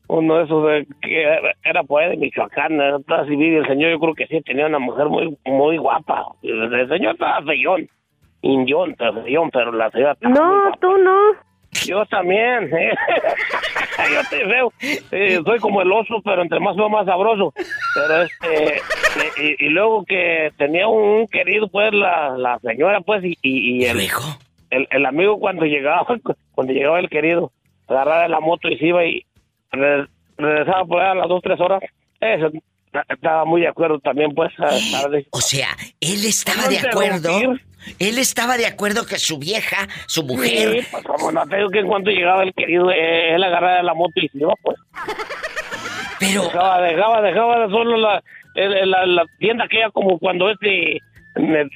Speaker 17: Uno de esos de, que era, era por ahí de Michoacán, civil, y el señor yo creo que sí tenía una mujer muy muy guapa. El señor estaba feyón, injón, pero feyón, pero la muy
Speaker 5: No, tú no.
Speaker 17: Yo también. ¿eh? Yo te veo. Eh, soy como el oso, pero entre más veo más sabroso. Pero este. eh, Y, y luego que tenía un querido, pues, la, la señora, pues, y, y, y el, el, el amigo cuando llegaba, cuando llegaba el querido, agarraba la moto y se iba y re- regresaba por ahí a las dos, tres horas. Eso, estaba muy de acuerdo también, pues. a
Speaker 2: O sea, él estaba
Speaker 17: ¿Cómo
Speaker 2: de acuerdo. Él estaba de acuerdo que su vieja, su mujer.
Speaker 17: Sí, pues como no te digo que en cuanto llegaba el querido, eh, él agarraba la moto y se iba, pues.
Speaker 2: Pero...
Speaker 17: Dejaba, dejaba, dejaba solo la, la, la tienda aquella como cuando este,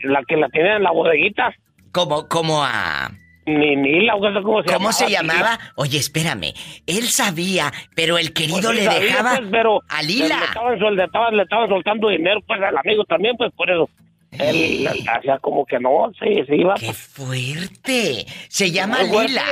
Speaker 17: la que la tenía en la bodeguita.
Speaker 2: Como, como a...
Speaker 17: ¿cómo se
Speaker 2: ¿Cómo se
Speaker 17: llamaba?
Speaker 2: llamaba? Oye, espérame. Él sabía, pero el querido
Speaker 17: Pues sí
Speaker 2: le
Speaker 17: sabía,
Speaker 2: dejaba
Speaker 17: pues, pero
Speaker 2: a Lila.
Speaker 17: le estaban, sol- le estaban- le estaban soltando dinero, pues, al amigo también, pues, por eso. Él hacía como que no, sí, sí iba.
Speaker 2: ¡Qué fuerte! Se llama. Lila.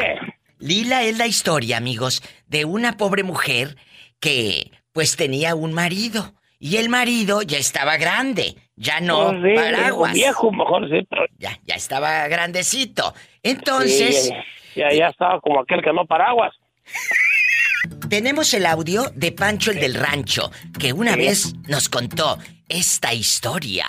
Speaker 2: Lila es la historia, amigos, de una pobre mujer que, pues, tenía un marido. Y el marido ya estaba grande. Ya no paraguas.
Speaker 17: viejo, mejor sí, pero...
Speaker 2: Ya, ya estaba grandecito. Entonces,
Speaker 17: Sí, ya, ya estaba como aquel que no paraguas.
Speaker 2: tenemos el audio de Pancho el del rancho, que una vez nos contó esta historia.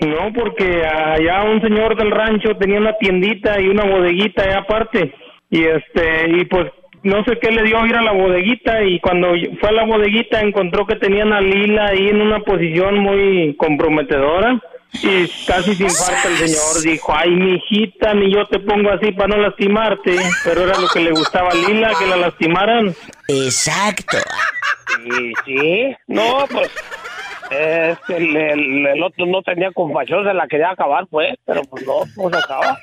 Speaker 18: No, porque allá un señor del rancho tenía una tiendita y una bodeguita allá aparte. Y este, y pues no sé qué le dio a ir a la bodeguita y cuando fue a la bodeguita encontró que tenían a Lila ahí en una posición muy comprometedora. Y casi sin falta el señor dijo, ay, mijita, ni yo te pongo así para no lastimarte. Pero era lo que le gustaba a Lila, que la lastimaran.
Speaker 2: Exacto.
Speaker 17: Sí, sí. No, pues. Este, el, el- el otro no tenía compasión, se la quería acabar, pues. Pero pues no, no se acaba.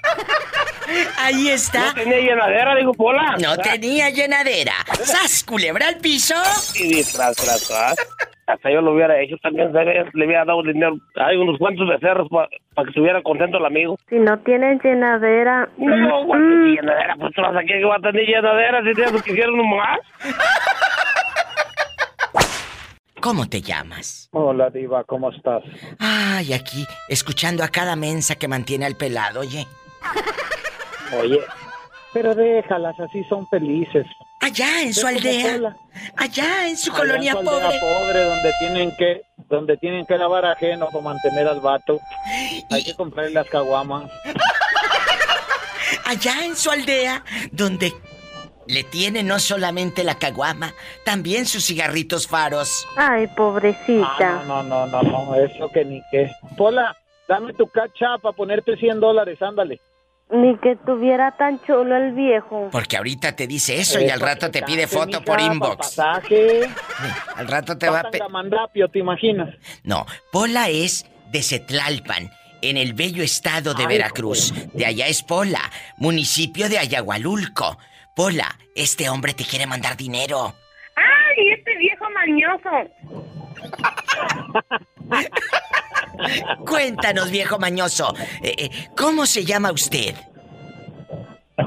Speaker 2: Ahí está.
Speaker 17: No tenía llenadera, digo, Pola.
Speaker 2: No tenía llenadera. ¡Sas, culebra al piso!
Speaker 17: Y tras, tras, tras. Hasta yo lo hubiera hecho también, le hubiera dado dinero. Hay unos cuantos becerros para que estuviera contento el amigo.
Speaker 5: Si no tienes llenadera.
Speaker 17: No,
Speaker 5: mm,
Speaker 17: güey,
Speaker 5: mm.
Speaker 17: llenadera, pues tú vas aquí que va a tener llenadera si tienes que quisieron más.
Speaker 2: ¿Cómo te llamas?
Speaker 19: Hola, Diva, ¿cómo estás?
Speaker 2: Ay, aquí, escuchando a cada mensa que mantiene al pelado, oye.
Speaker 19: Oye, pero déjalas, así son felices.
Speaker 2: Allá en su aldea. Allá en su
Speaker 19: Allá
Speaker 2: colonia
Speaker 19: en su aldea
Speaker 2: pobre.
Speaker 19: pobre, donde tienen que donde tienen que lavar ajeno para mantener al vato. Hay que comprarle las caguamas.
Speaker 2: Allá en su aldea, donde le tiene no solamente la caguama, también sus cigarritos faros.
Speaker 5: Ay, pobrecita.
Speaker 19: Ah, no, no, no, no, no, eso que ni qué. Pola, dame tu cacha para ponerte 100 dólares, ándale.
Speaker 5: Ni que tuviera tan chulo el viejo.
Speaker 2: Porque ahorita te dice eso y al rato te pide foto por inbox.
Speaker 19: Pasaje.
Speaker 2: Al rato te va a... pe-
Speaker 19: Mandapio, ¿te imaginas?
Speaker 2: No, Pola es de Cetlalpan, en el bello estado de
Speaker 19: Ay,
Speaker 2: Veracruz. De allá es Pola, municipio de Ayagualulco. Pola, este hombre te quiere mandar dinero.
Speaker 5: ¡Ay, este viejo mañoso!
Speaker 2: Cuéntanos, viejo mañoso, eh, eh, ¿cómo se llama usted?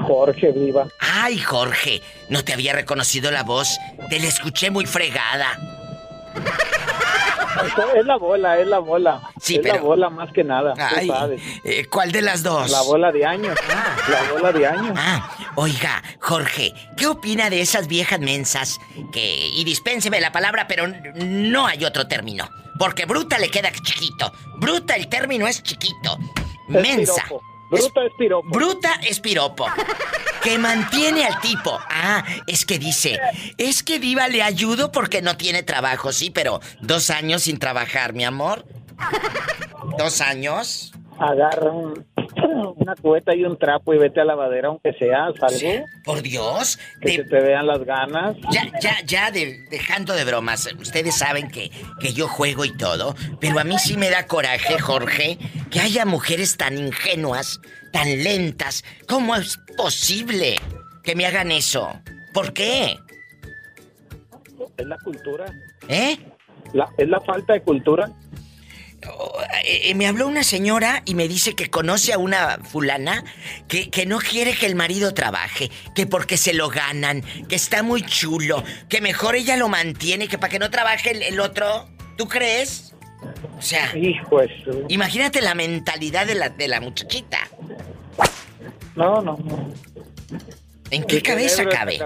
Speaker 19: Jorge Viva.
Speaker 2: Ay, Jorge, no te había reconocido la voz. Te la escuché muy fregada.
Speaker 19: Es la bola, es la bola.
Speaker 2: Sí,
Speaker 19: es
Speaker 2: pero-
Speaker 19: la bola más que nada,
Speaker 2: Ay,
Speaker 19: sabes.
Speaker 2: eh, ¿cuál de las dos?
Speaker 19: La bola de años. La bola de años.
Speaker 2: Ah, oiga, Jorge, ¿qué opina de esas viejas mensas que, y dispénseme la palabra, pero no hay otro término? Porque bruta le queda chiquito. Bruta el término es chiquito.
Speaker 19: Es
Speaker 2: Mensa.
Speaker 19: piropo. Bruta es piropo.
Speaker 2: Bruta es piropo. Que mantiene al tipo. Ah, es que dice, es que Diva le ayudo porque no tiene trabajo, sí, pero dos años sin trabajar, mi amor. ¿Dos años?
Speaker 19: Agarra un- una cubeta y un trapo y vete a la lavadera aunque sea, algo.
Speaker 2: Por Dios.
Speaker 19: Que se te vean las ganas.
Speaker 2: Ya, ya, ya, de- dejando de bromas. Ustedes saben que, que yo juego y todo, pero a mí sí me da coraje, Jorge, que haya mujeres tan ingenuas, tan lentas. ¿Cómo es posible que me hagan eso? ¿Por qué?
Speaker 19: Es la cultura.
Speaker 2: ¿Eh?
Speaker 19: La, es la falta de cultura.
Speaker 2: Eh, eh, me habló una señora y me dice que conoce a una fulana que, que no quiere que el marido trabaje, que porque se lo ganan, que está muy chulo, que mejor ella lo mantiene, que para que no trabaje el, el otro. ¿Tú crees? O sea,
Speaker 19: Hijo
Speaker 2: imagínate la mentalidad de la, de la muchachita.
Speaker 19: No, no, no.
Speaker 2: ¿En qué
Speaker 19: El
Speaker 2: cabeza cabe?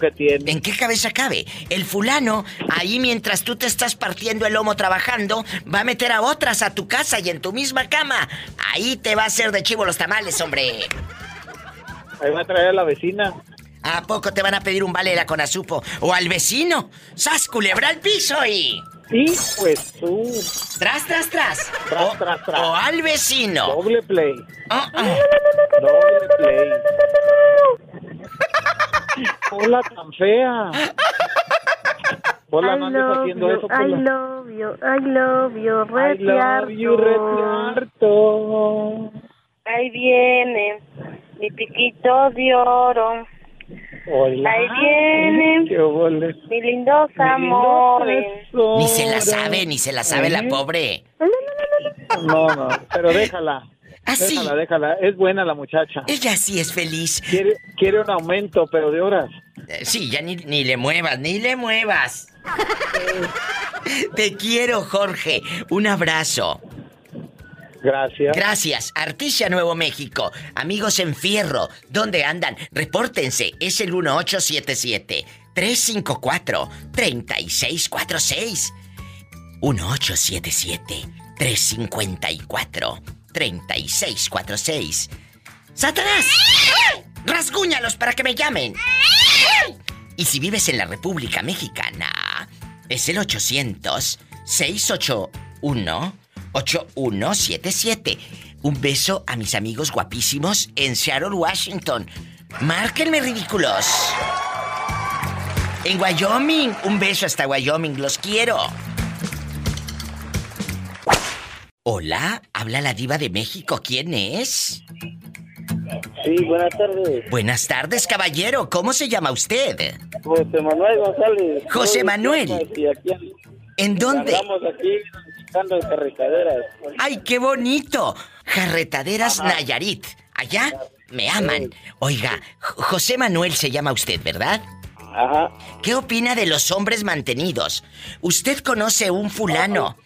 Speaker 19: que tiene.
Speaker 2: ¿En qué cabeza cabe? El fulano, ahí mientras tú te estás partiendo el lomo trabajando, va a meter a otras a tu casa y en tu misma cama. Ahí te va a hacer de chivo los tamales, hombre.
Speaker 19: Ahí va a traer a la vecina.
Speaker 2: ¿A poco te van a pedir un vale de la conazupo? ¿O al vecino? ¡Sas, culebra al piso y...!
Speaker 19: Sí, pues tú.
Speaker 2: ¡Tras, tras, tras!
Speaker 19: Tras, tras, tras.
Speaker 2: O al vecino.
Speaker 19: Doble play.
Speaker 2: Ah, ah.
Speaker 19: Doble play. Hola, tan fea. Hola, no andes haciendo eso,
Speaker 5: I
Speaker 19: Pola.
Speaker 5: love you, I love you,
Speaker 19: I love you, Retiarto.
Speaker 5: Ahí viene mi piquito de oro.
Speaker 19: Hola.
Speaker 5: Ahí viene
Speaker 19: Qué boles.
Speaker 5: mi lindos amores.
Speaker 2: Ni se la sabe, ni se la sabe la
Speaker 19: ¿Eh?
Speaker 2: pobre.
Speaker 19: No, no, pero déjala.
Speaker 2: Así.
Speaker 19: Déjala, déjala. Es buena la muchacha.
Speaker 2: Ella sí es feliz.
Speaker 19: Quiere, quiere un aumento, pero de horas.
Speaker 2: Eh, Sí, ya ni, ni le muevas, ni le muevas. Te quiero, Jorge. Un abrazo.
Speaker 19: Gracias.
Speaker 2: Gracias, Articia Nuevo México. Amigos en Fierro, ¿dónde andan? Repórtense, es el 1877-354-3646. 1877-354-3646. ¡Satanás! ¡Rasguñalos para que me llamen! Y si vives en la República Mexicana, es el 800-681-8177. Un beso a mis amigos guapísimos en Seattle, Washington. Márquenme ridículos. En Wyoming, un beso hasta Wyoming, los quiero. Hola, habla la diva de México, ¿quién es?
Speaker 20: Sí, buenas tardes.
Speaker 2: Buenas tardes, caballero, ¿cómo se llama usted?
Speaker 20: José Manuel González.
Speaker 2: José Manuel. ¿En dónde?
Speaker 20: Andamos aquí
Speaker 2: ¡Ay, qué bonito! Jarretaderas Nayarit. Allá me aman. Oiga, José Manuel se llama usted, ¿verdad?
Speaker 20: Ajá.
Speaker 2: ¿Qué opina de los hombres mantenidos? ¿Usted conoce un fulano?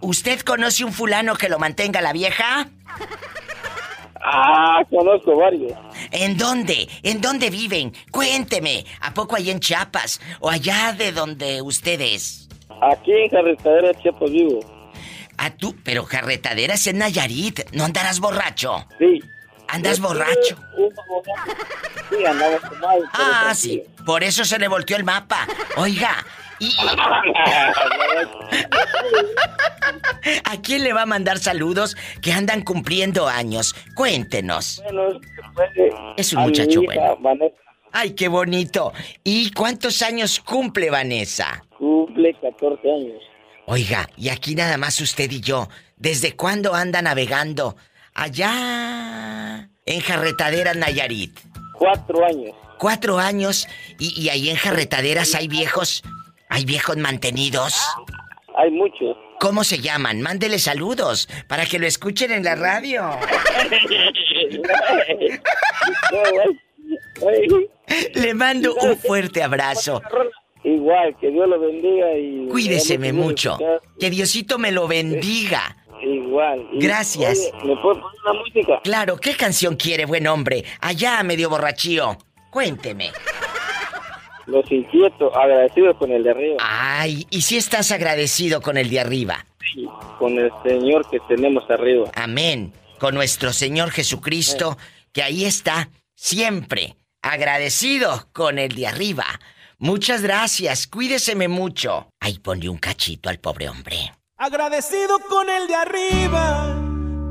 Speaker 2: ¿Usted conoce un fulano que lo mantenga la vieja?
Speaker 20: Ah, conozco varios.
Speaker 2: ¿En dónde? ¿En dónde viven? Cuénteme. ¿A poco allá en Chiapas? ¿O allá de donde usted es?
Speaker 20: Aquí en carretera Chiapas vivo.
Speaker 2: Ah, tú, pero carretaderas en Nayarit. ¿No andarás borracho?
Speaker 20: Sí.
Speaker 2: ¿Andas borracho?
Speaker 20: Sí, andamos tomados. pero
Speaker 2: Ah, sí. Por eso se le volteó el mapa. Oiga, y... ¿A quién le va a mandar saludos que andan cumpliendo años? Cuéntenos.
Speaker 20: Bueno,
Speaker 2: Es un muchacho
Speaker 20: hija,
Speaker 2: bueno.
Speaker 20: Vanessa
Speaker 2: Ay, qué bonito. ¿Y cuántos años cumple Vanessa?
Speaker 20: Cumple 14 años.
Speaker 2: Oiga, y aquí nada más usted y yo. ¿Desde cuándo anda navegando? Allá en Jarretaderas Nayarit.
Speaker 20: Cuatro años.
Speaker 2: Cuatro años y, y ahí en Jarretaderas hay viejos, hay viejos mantenidos.
Speaker 20: Hay muchos.
Speaker 2: ¿Cómo se llaman? Mándele saludos para que lo escuchen en la radio. Le mando un fuerte abrazo.
Speaker 20: Igual, que Dios lo bendiga y...
Speaker 2: Cuídeseme mucho. Que Diosito me lo bendiga.
Speaker 20: Igual. Y,
Speaker 2: Gracias.
Speaker 20: oye, ¿Me poner una música?
Speaker 2: Claro, ¿qué canción quiere, buen hombre? Allá, medio borrachío. Cuénteme.
Speaker 20: Los inquietos, agradecidos con el de arriba.
Speaker 2: Ay, ¿y si estás agradecido con el de arriba?
Speaker 20: Sí, con el Señor que tenemos arriba.
Speaker 2: Amén. Con nuestro Señor Jesucristo, que ahí está, siempre, agradecido con el de arriba. Muchas gracias, cuídeseme mucho. Ay, ponle un cachito al pobre hombre.
Speaker 21: Agradecido con el de arriba,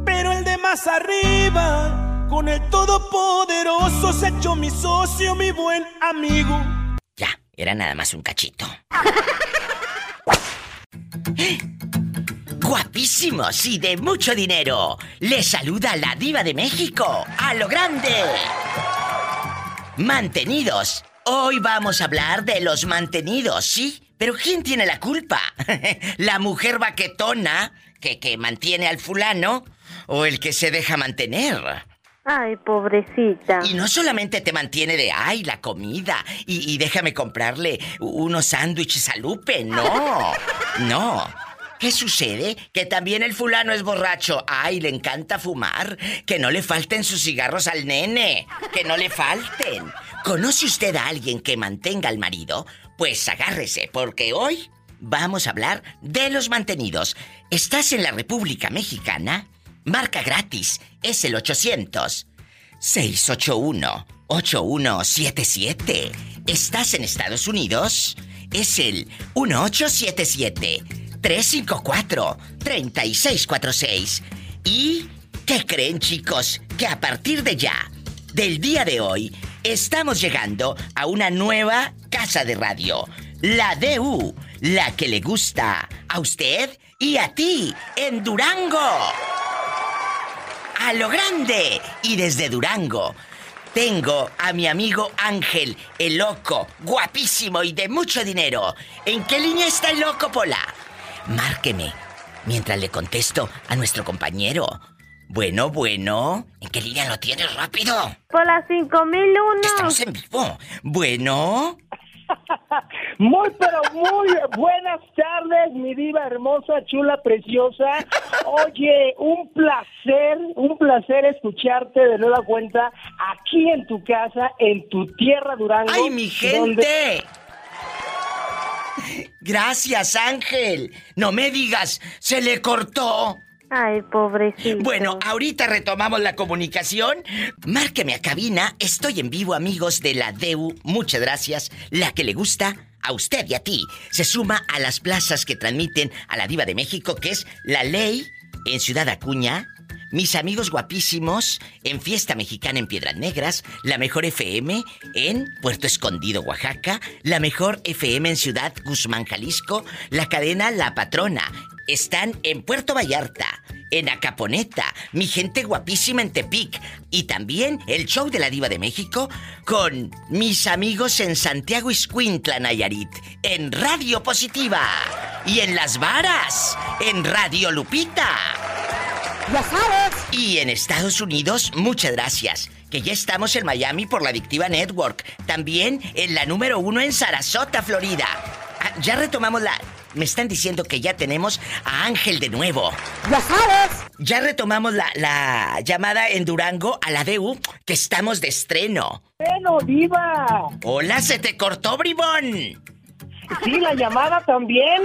Speaker 21: pero el de más arriba, con el todopoderoso se echó mi socio, mi buen amigo.
Speaker 2: Ya, era nada más un cachito. Guapísimos y de mucho dinero. Les saluda la diva de México, a lo grande. Mantenidos. Hoy vamos a hablar de los mantenidos, ¿sí? Pero ¿quién tiene la culpa? ¿La mujer baquetona que, que mantiene al fulano o el que se deja mantener?
Speaker 5: Ay, pobrecita.
Speaker 2: Y no solamente te mantiene de, ay, la comida, y, y déjame comprarle unos sándwiches a Lupe, no, no. ¿Qué sucede? Que también el fulano es borracho. Ay, le encanta fumar. Que no le falten sus cigarros al nene. Que no le falten. ¿Conoce usted a alguien que mantenga al marido? Pues agárrese, porque hoy vamos a hablar de los mantenidos. ¿Estás en la República Mexicana? Marca gratis. Es el 800 681 8177. ¿Estás en Estados Unidos? Es el 1877 354 3646. ¿Y qué creen, chicos? Que a partir de ya, del día de hoy, estamos llegando a una nueva casa de radio. La DU, la que le gusta a usted y a ti en Durango. A lo grande. Y desde Durango tengo a mi amigo Ángel, el loco, guapísimo y de mucho dinero. ¿En qué línea está el loco, Pola? Márqueme mientras le contesto a nuestro compañero. Bueno, bueno, ¿en qué línea lo tienes rápido?
Speaker 5: Por las 5001.
Speaker 2: Estamos en vivo. Bueno.
Speaker 22: Muy, pero muy buenas tardes, mi diva hermosa, chula, preciosa. Oye, un placer, un placer escucharte de nueva cuenta aquí en tu casa, en tu tierra Durango.
Speaker 2: ¡Ay, mi gente! Gracias, Ángel. No me digas, se le cortó.
Speaker 5: Ay, pobrecito.
Speaker 2: Bueno, ahorita retomamos la comunicación. Márqueme a cabina. Estoy en vivo, amigos de la DEU. Muchas gracias. La que le gusta a usted y a ti se suma a las plazas que transmiten a la Diva de México, que es La Ley en Ciudad Acuña. Mis amigos guapísimos en Fiesta Mexicana en Piedras Negras, la mejor FM en Puerto Escondido, Oaxaca, la mejor FM en Ciudad Guzmán, Jalisco, la cadena La Patrona. Están en Puerto Vallarta, en Acaponeta, mi gente guapísima en Tepic y también el show de la Diva de México con mis amigos en Santiago Iscuintla, Nayarit, en Radio Positiva y en Las Varas, en Radio Lupita.
Speaker 22: Ya sabes.
Speaker 2: Y en Estados Unidos, muchas gracias. Que ya estamos en Miami por la Adictiva Network. También en la número uno en Sarasota, Florida. Ah, ya retomamos la. Me están diciendo que ya tenemos a Ángel de nuevo.
Speaker 22: Ya sabes.
Speaker 2: Ya retomamos la, la llamada en Durango a la DU, que estamos de estreno.
Speaker 22: Bueno, diva.
Speaker 2: Hola, se te cortó, bribón.
Speaker 22: Sí, la llamada también.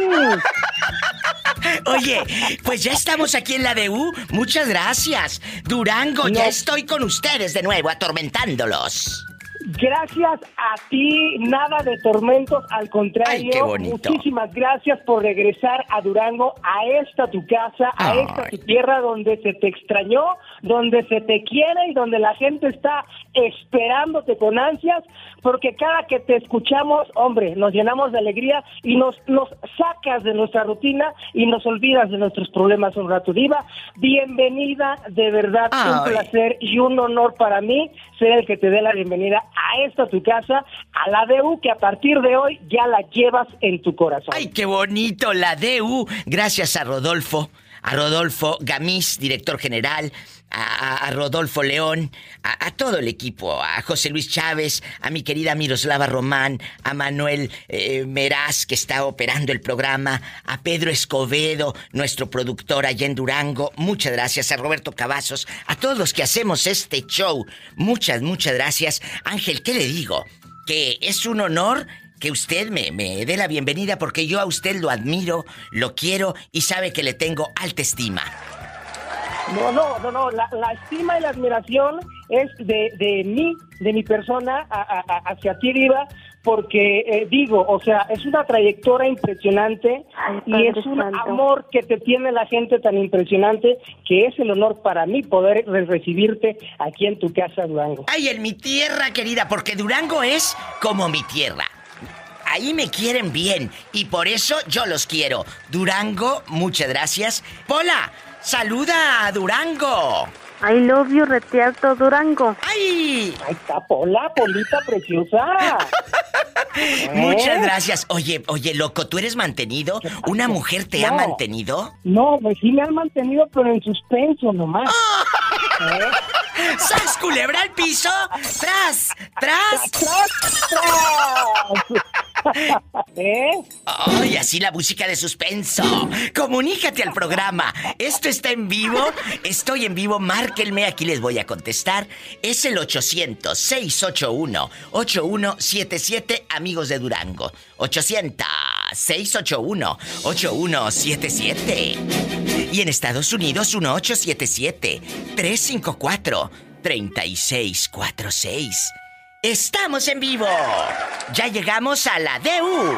Speaker 2: Oye, pues ya estamos aquí en la DU. Muchas gracias. Durango, ya estoy con ustedes de nuevo, atormentándolos.
Speaker 22: Gracias a ti, nada de tormentos, al contrario.
Speaker 2: Ay, qué bonito.
Speaker 22: Muchísimas gracias por regresar a Durango, a esta tu casa, a
Speaker 2: Ay.
Speaker 22: esta tu tierra donde se te extrañó, donde se te quiere y donde la gente está esperándote con ansias, porque cada que te escuchamos, hombre, nos llenamos de alegría y nos, nos sacas de nuestra rutina y nos olvidas de nuestros problemas un rato. Diva, bienvenida, de verdad, un placer y un honor para mí ser el que te dé la bienvenida a esta tu casa, a la DU que a partir de hoy ya la llevas en tu corazón.
Speaker 2: ¡Ay, qué bonito! La DU. Gracias a Rodolfo, a Rodolfo Gamis, director general, a, Rodolfo León, a, a todo el equipo, a José Luis Chávez, a mi querida Miroslava Román, a Manuel eh, Meraz, que está operando el programa, a Pedro Escobedo, nuestro productor allá en Durango. Muchas gracias a Roberto Cavazos, a todos los que hacemos este show. Muchas, muchas gracias. Ángel, ¿qué le digo? Que es un honor que usted me, me dé la bienvenida porque yo a usted lo admiro, lo quiero y sabe que le tengo alta estima.
Speaker 22: No, no, no, no, la, la estima y la admiración es de, de mí, de mi persona a- a- a- hacia ti, Diva, porque eh, digo, o sea, es una trayectoria impresionante y es un
Speaker 5: Santo.
Speaker 22: amor que te tiene la gente tan impresionante que es el honor para mí poder re- recibirte aquí en tu casa, Durango.
Speaker 2: Ay, en mi tierra querida, porque Durango es como mi tierra. Ahí me quieren bien y por eso yo los quiero. Durango, muchas gracias. Pola, saluda a Durango.
Speaker 5: I love you, Retiarto Durango.
Speaker 2: ¡Ay!
Speaker 22: Ahí está, Pola, Polita preciosa.
Speaker 2: Muchas gracias. Oye, oye, loco, ¿tú eres mantenido? ¿Una mujer te ha mantenido?
Speaker 22: No, pues sí me han mantenido, pero en suspenso nomás.
Speaker 2: ¡Sas, culebra al piso! ¡Tras! ¡Tras!
Speaker 22: ¿Eh?
Speaker 2: ¡Ay, así la música de suspenso! Comunícate al programa. Esto está en vivo. Estoy en vivo. Márquenme, aquí les voy a contestar. Es el 800-681-8177, amigos de Durango. 800-681-8177. Y en Estados Unidos, 1877-354-3646. ¡Estamos en vivo! Ya llegamos a la DU.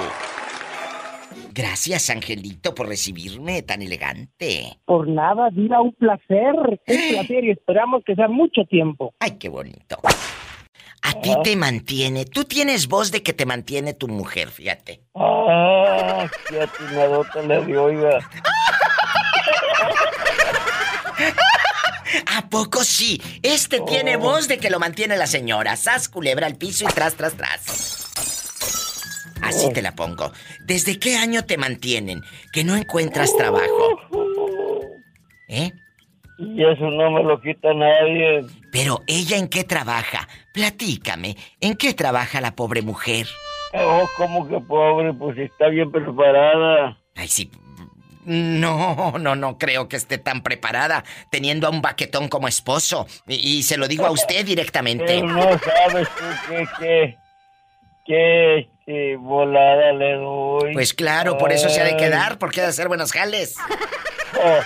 Speaker 2: Gracias, Angelito, por recibirme tan elegante.
Speaker 22: Por nada, Diva, un placer. Un placer y esperamos que sea mucho tiempo.
Speaker 2: Ay, qué bonito. A ti te mantiene. Tú tienes voz de que te mantiene tu mujer, fíjate.
Speaker 20: Ah, qué atinadota le dio, oiga.
Speaker 2: ¿A poco sí? Este tiene voz de que lo mantiene la señora. Sas, culebra al piso y tras, tras, tras. Así te la pongo. ¿Desde qué año te mantienen? Que no encuentras trabajo. ¿Eh?
Speaker 20: Y eso no me lo quita nadie.
Speaker 2: Pero ella en qué trabaja? Platícame, ¿en qué trabaja la pobre mujer?
Speaker 20: Oh, como que pobre, pues está bien preparada.
Speaker 2: Ay, sí. No, no, no creo que esté tan preparada teniendo a un baquetón como esposo. Y, y se lo digo a usted directamente.
Speaker 20: Pero no sabes tú qué, qué, qué este, volada le doy.
Speaker 2: Pues claro, por eso se ha de quedar, porque ha de hacer buenos jales.
Speaker 20: Oh,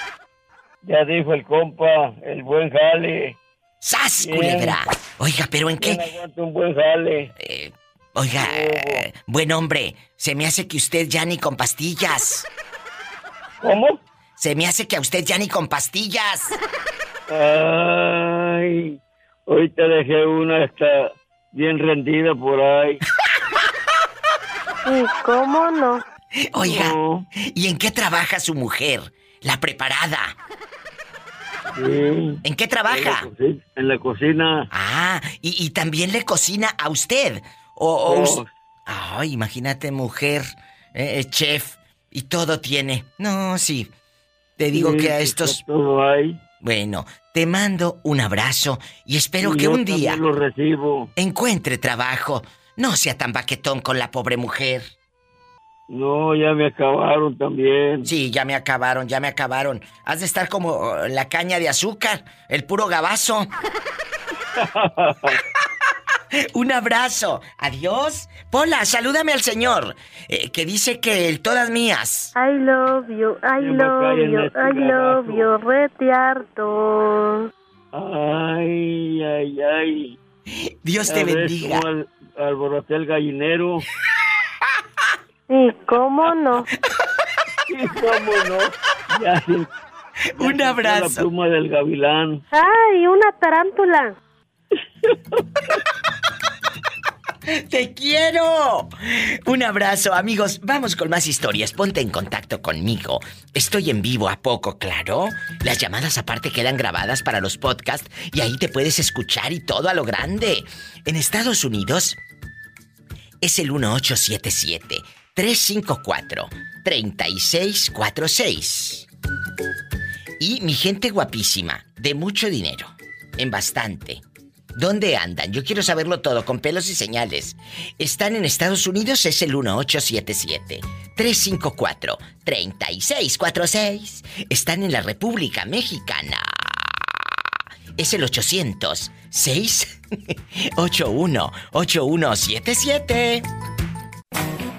Speaker 20: ya dijo el compa, el buen jale.
Speaker 2: ¡Sas,
Speaker 20: Bien.
Speaker 2: culebra! Oiga, pero ¿en qué?
Speaker 20: ¿Quién aguanta un buen jale?
Speaker 2: Eh, oiga, eh, buen hombre, se me hace que usted ya ni con pastillas.
Speaker 20: ¿Cómo?
Speaker 2: Se me hace que a usted ya ni con pastillas.
Speaker 20: Ay, ahorita dejé una hasta bien rendida por ahí.
Speaker 23: ¿Y cómo no?
Speaker 2: Oiga, ¿y en qué trabaja su mujer? La preparada.
Speaker 20: Sí.
Speaker 2: ¿En qué trabaja?
Speaker 20: En la cocina.
Speaker 2: Ah, y, y también le cocina a usted. O, o
Speaker 20: Oh.
Speaker 2: Imagínate, mujer, eh, eh, chef, y todo tiene. No, sí. Te digo
Speaker 20: Sí,
Speaker 2: que a estos.
Speaker 20: Todo hay.
Speaker 2: Bueno, te mando un abrazo y espero que
Speaker 20: yo
Speaker 2: un día
Speaker 20: lo recibo.
Speaker 2: encuentre trabajo. No sea tan baquetón con la pobre mujer.
Speaker 20: No, ya me acabaron también.
Speaker 2: Sí, ya me acabaron, ya me acabaron. Has de estar como uh, la caña de azúcar, el puro gabazo. Un abrazo. Adiós. Pola, salúdame al señor, eh, que dice que el todas mías.
Speaker 23: I love you, I love you,
Speaker 20: este
Speaker 23: I love
Speaker 20: gabazo.
Speaker 23: you, rete harto.
Speaker 20: Ay, ay, ay.
Speaker 2: Dios
Speaker 20: Ya
Speaker 2: te
Speaker 20: ves
Speaker 2: bendiga.
Speaker 20: al- alboroté el gallinero.
Speaker 23: ¿Y cómo no?
Speaker 20: ¿Y cómo no? Ya,
Speaker 2: Un
Speaker 20: ya La
Speaker 2: abrazo.
Speaker 20: pluma del gavilán.
Speaker 23: ¡Ay, una tarántula!
Speaker 2: ¡Te quiero! Un abrazo, amigos. Vamos con más historias. Ponte en contacto conmigo. Estoy en vivo a poco, claro. Las llamadas aparte quedan grabadas para los podcasts y ahí te puedes escuchar y todo a lo grande. En Estados Unidos es el 1877 354 3646. Y mi gente guapísima, de mucho dinero, en bastante. ¿Dónde andan? Yo quiero saberlo todo, con pelos y señales. Están en Estados Unidos, es el 1877-354-3646. Están en la República Mexicana. Es el 800-681-8177.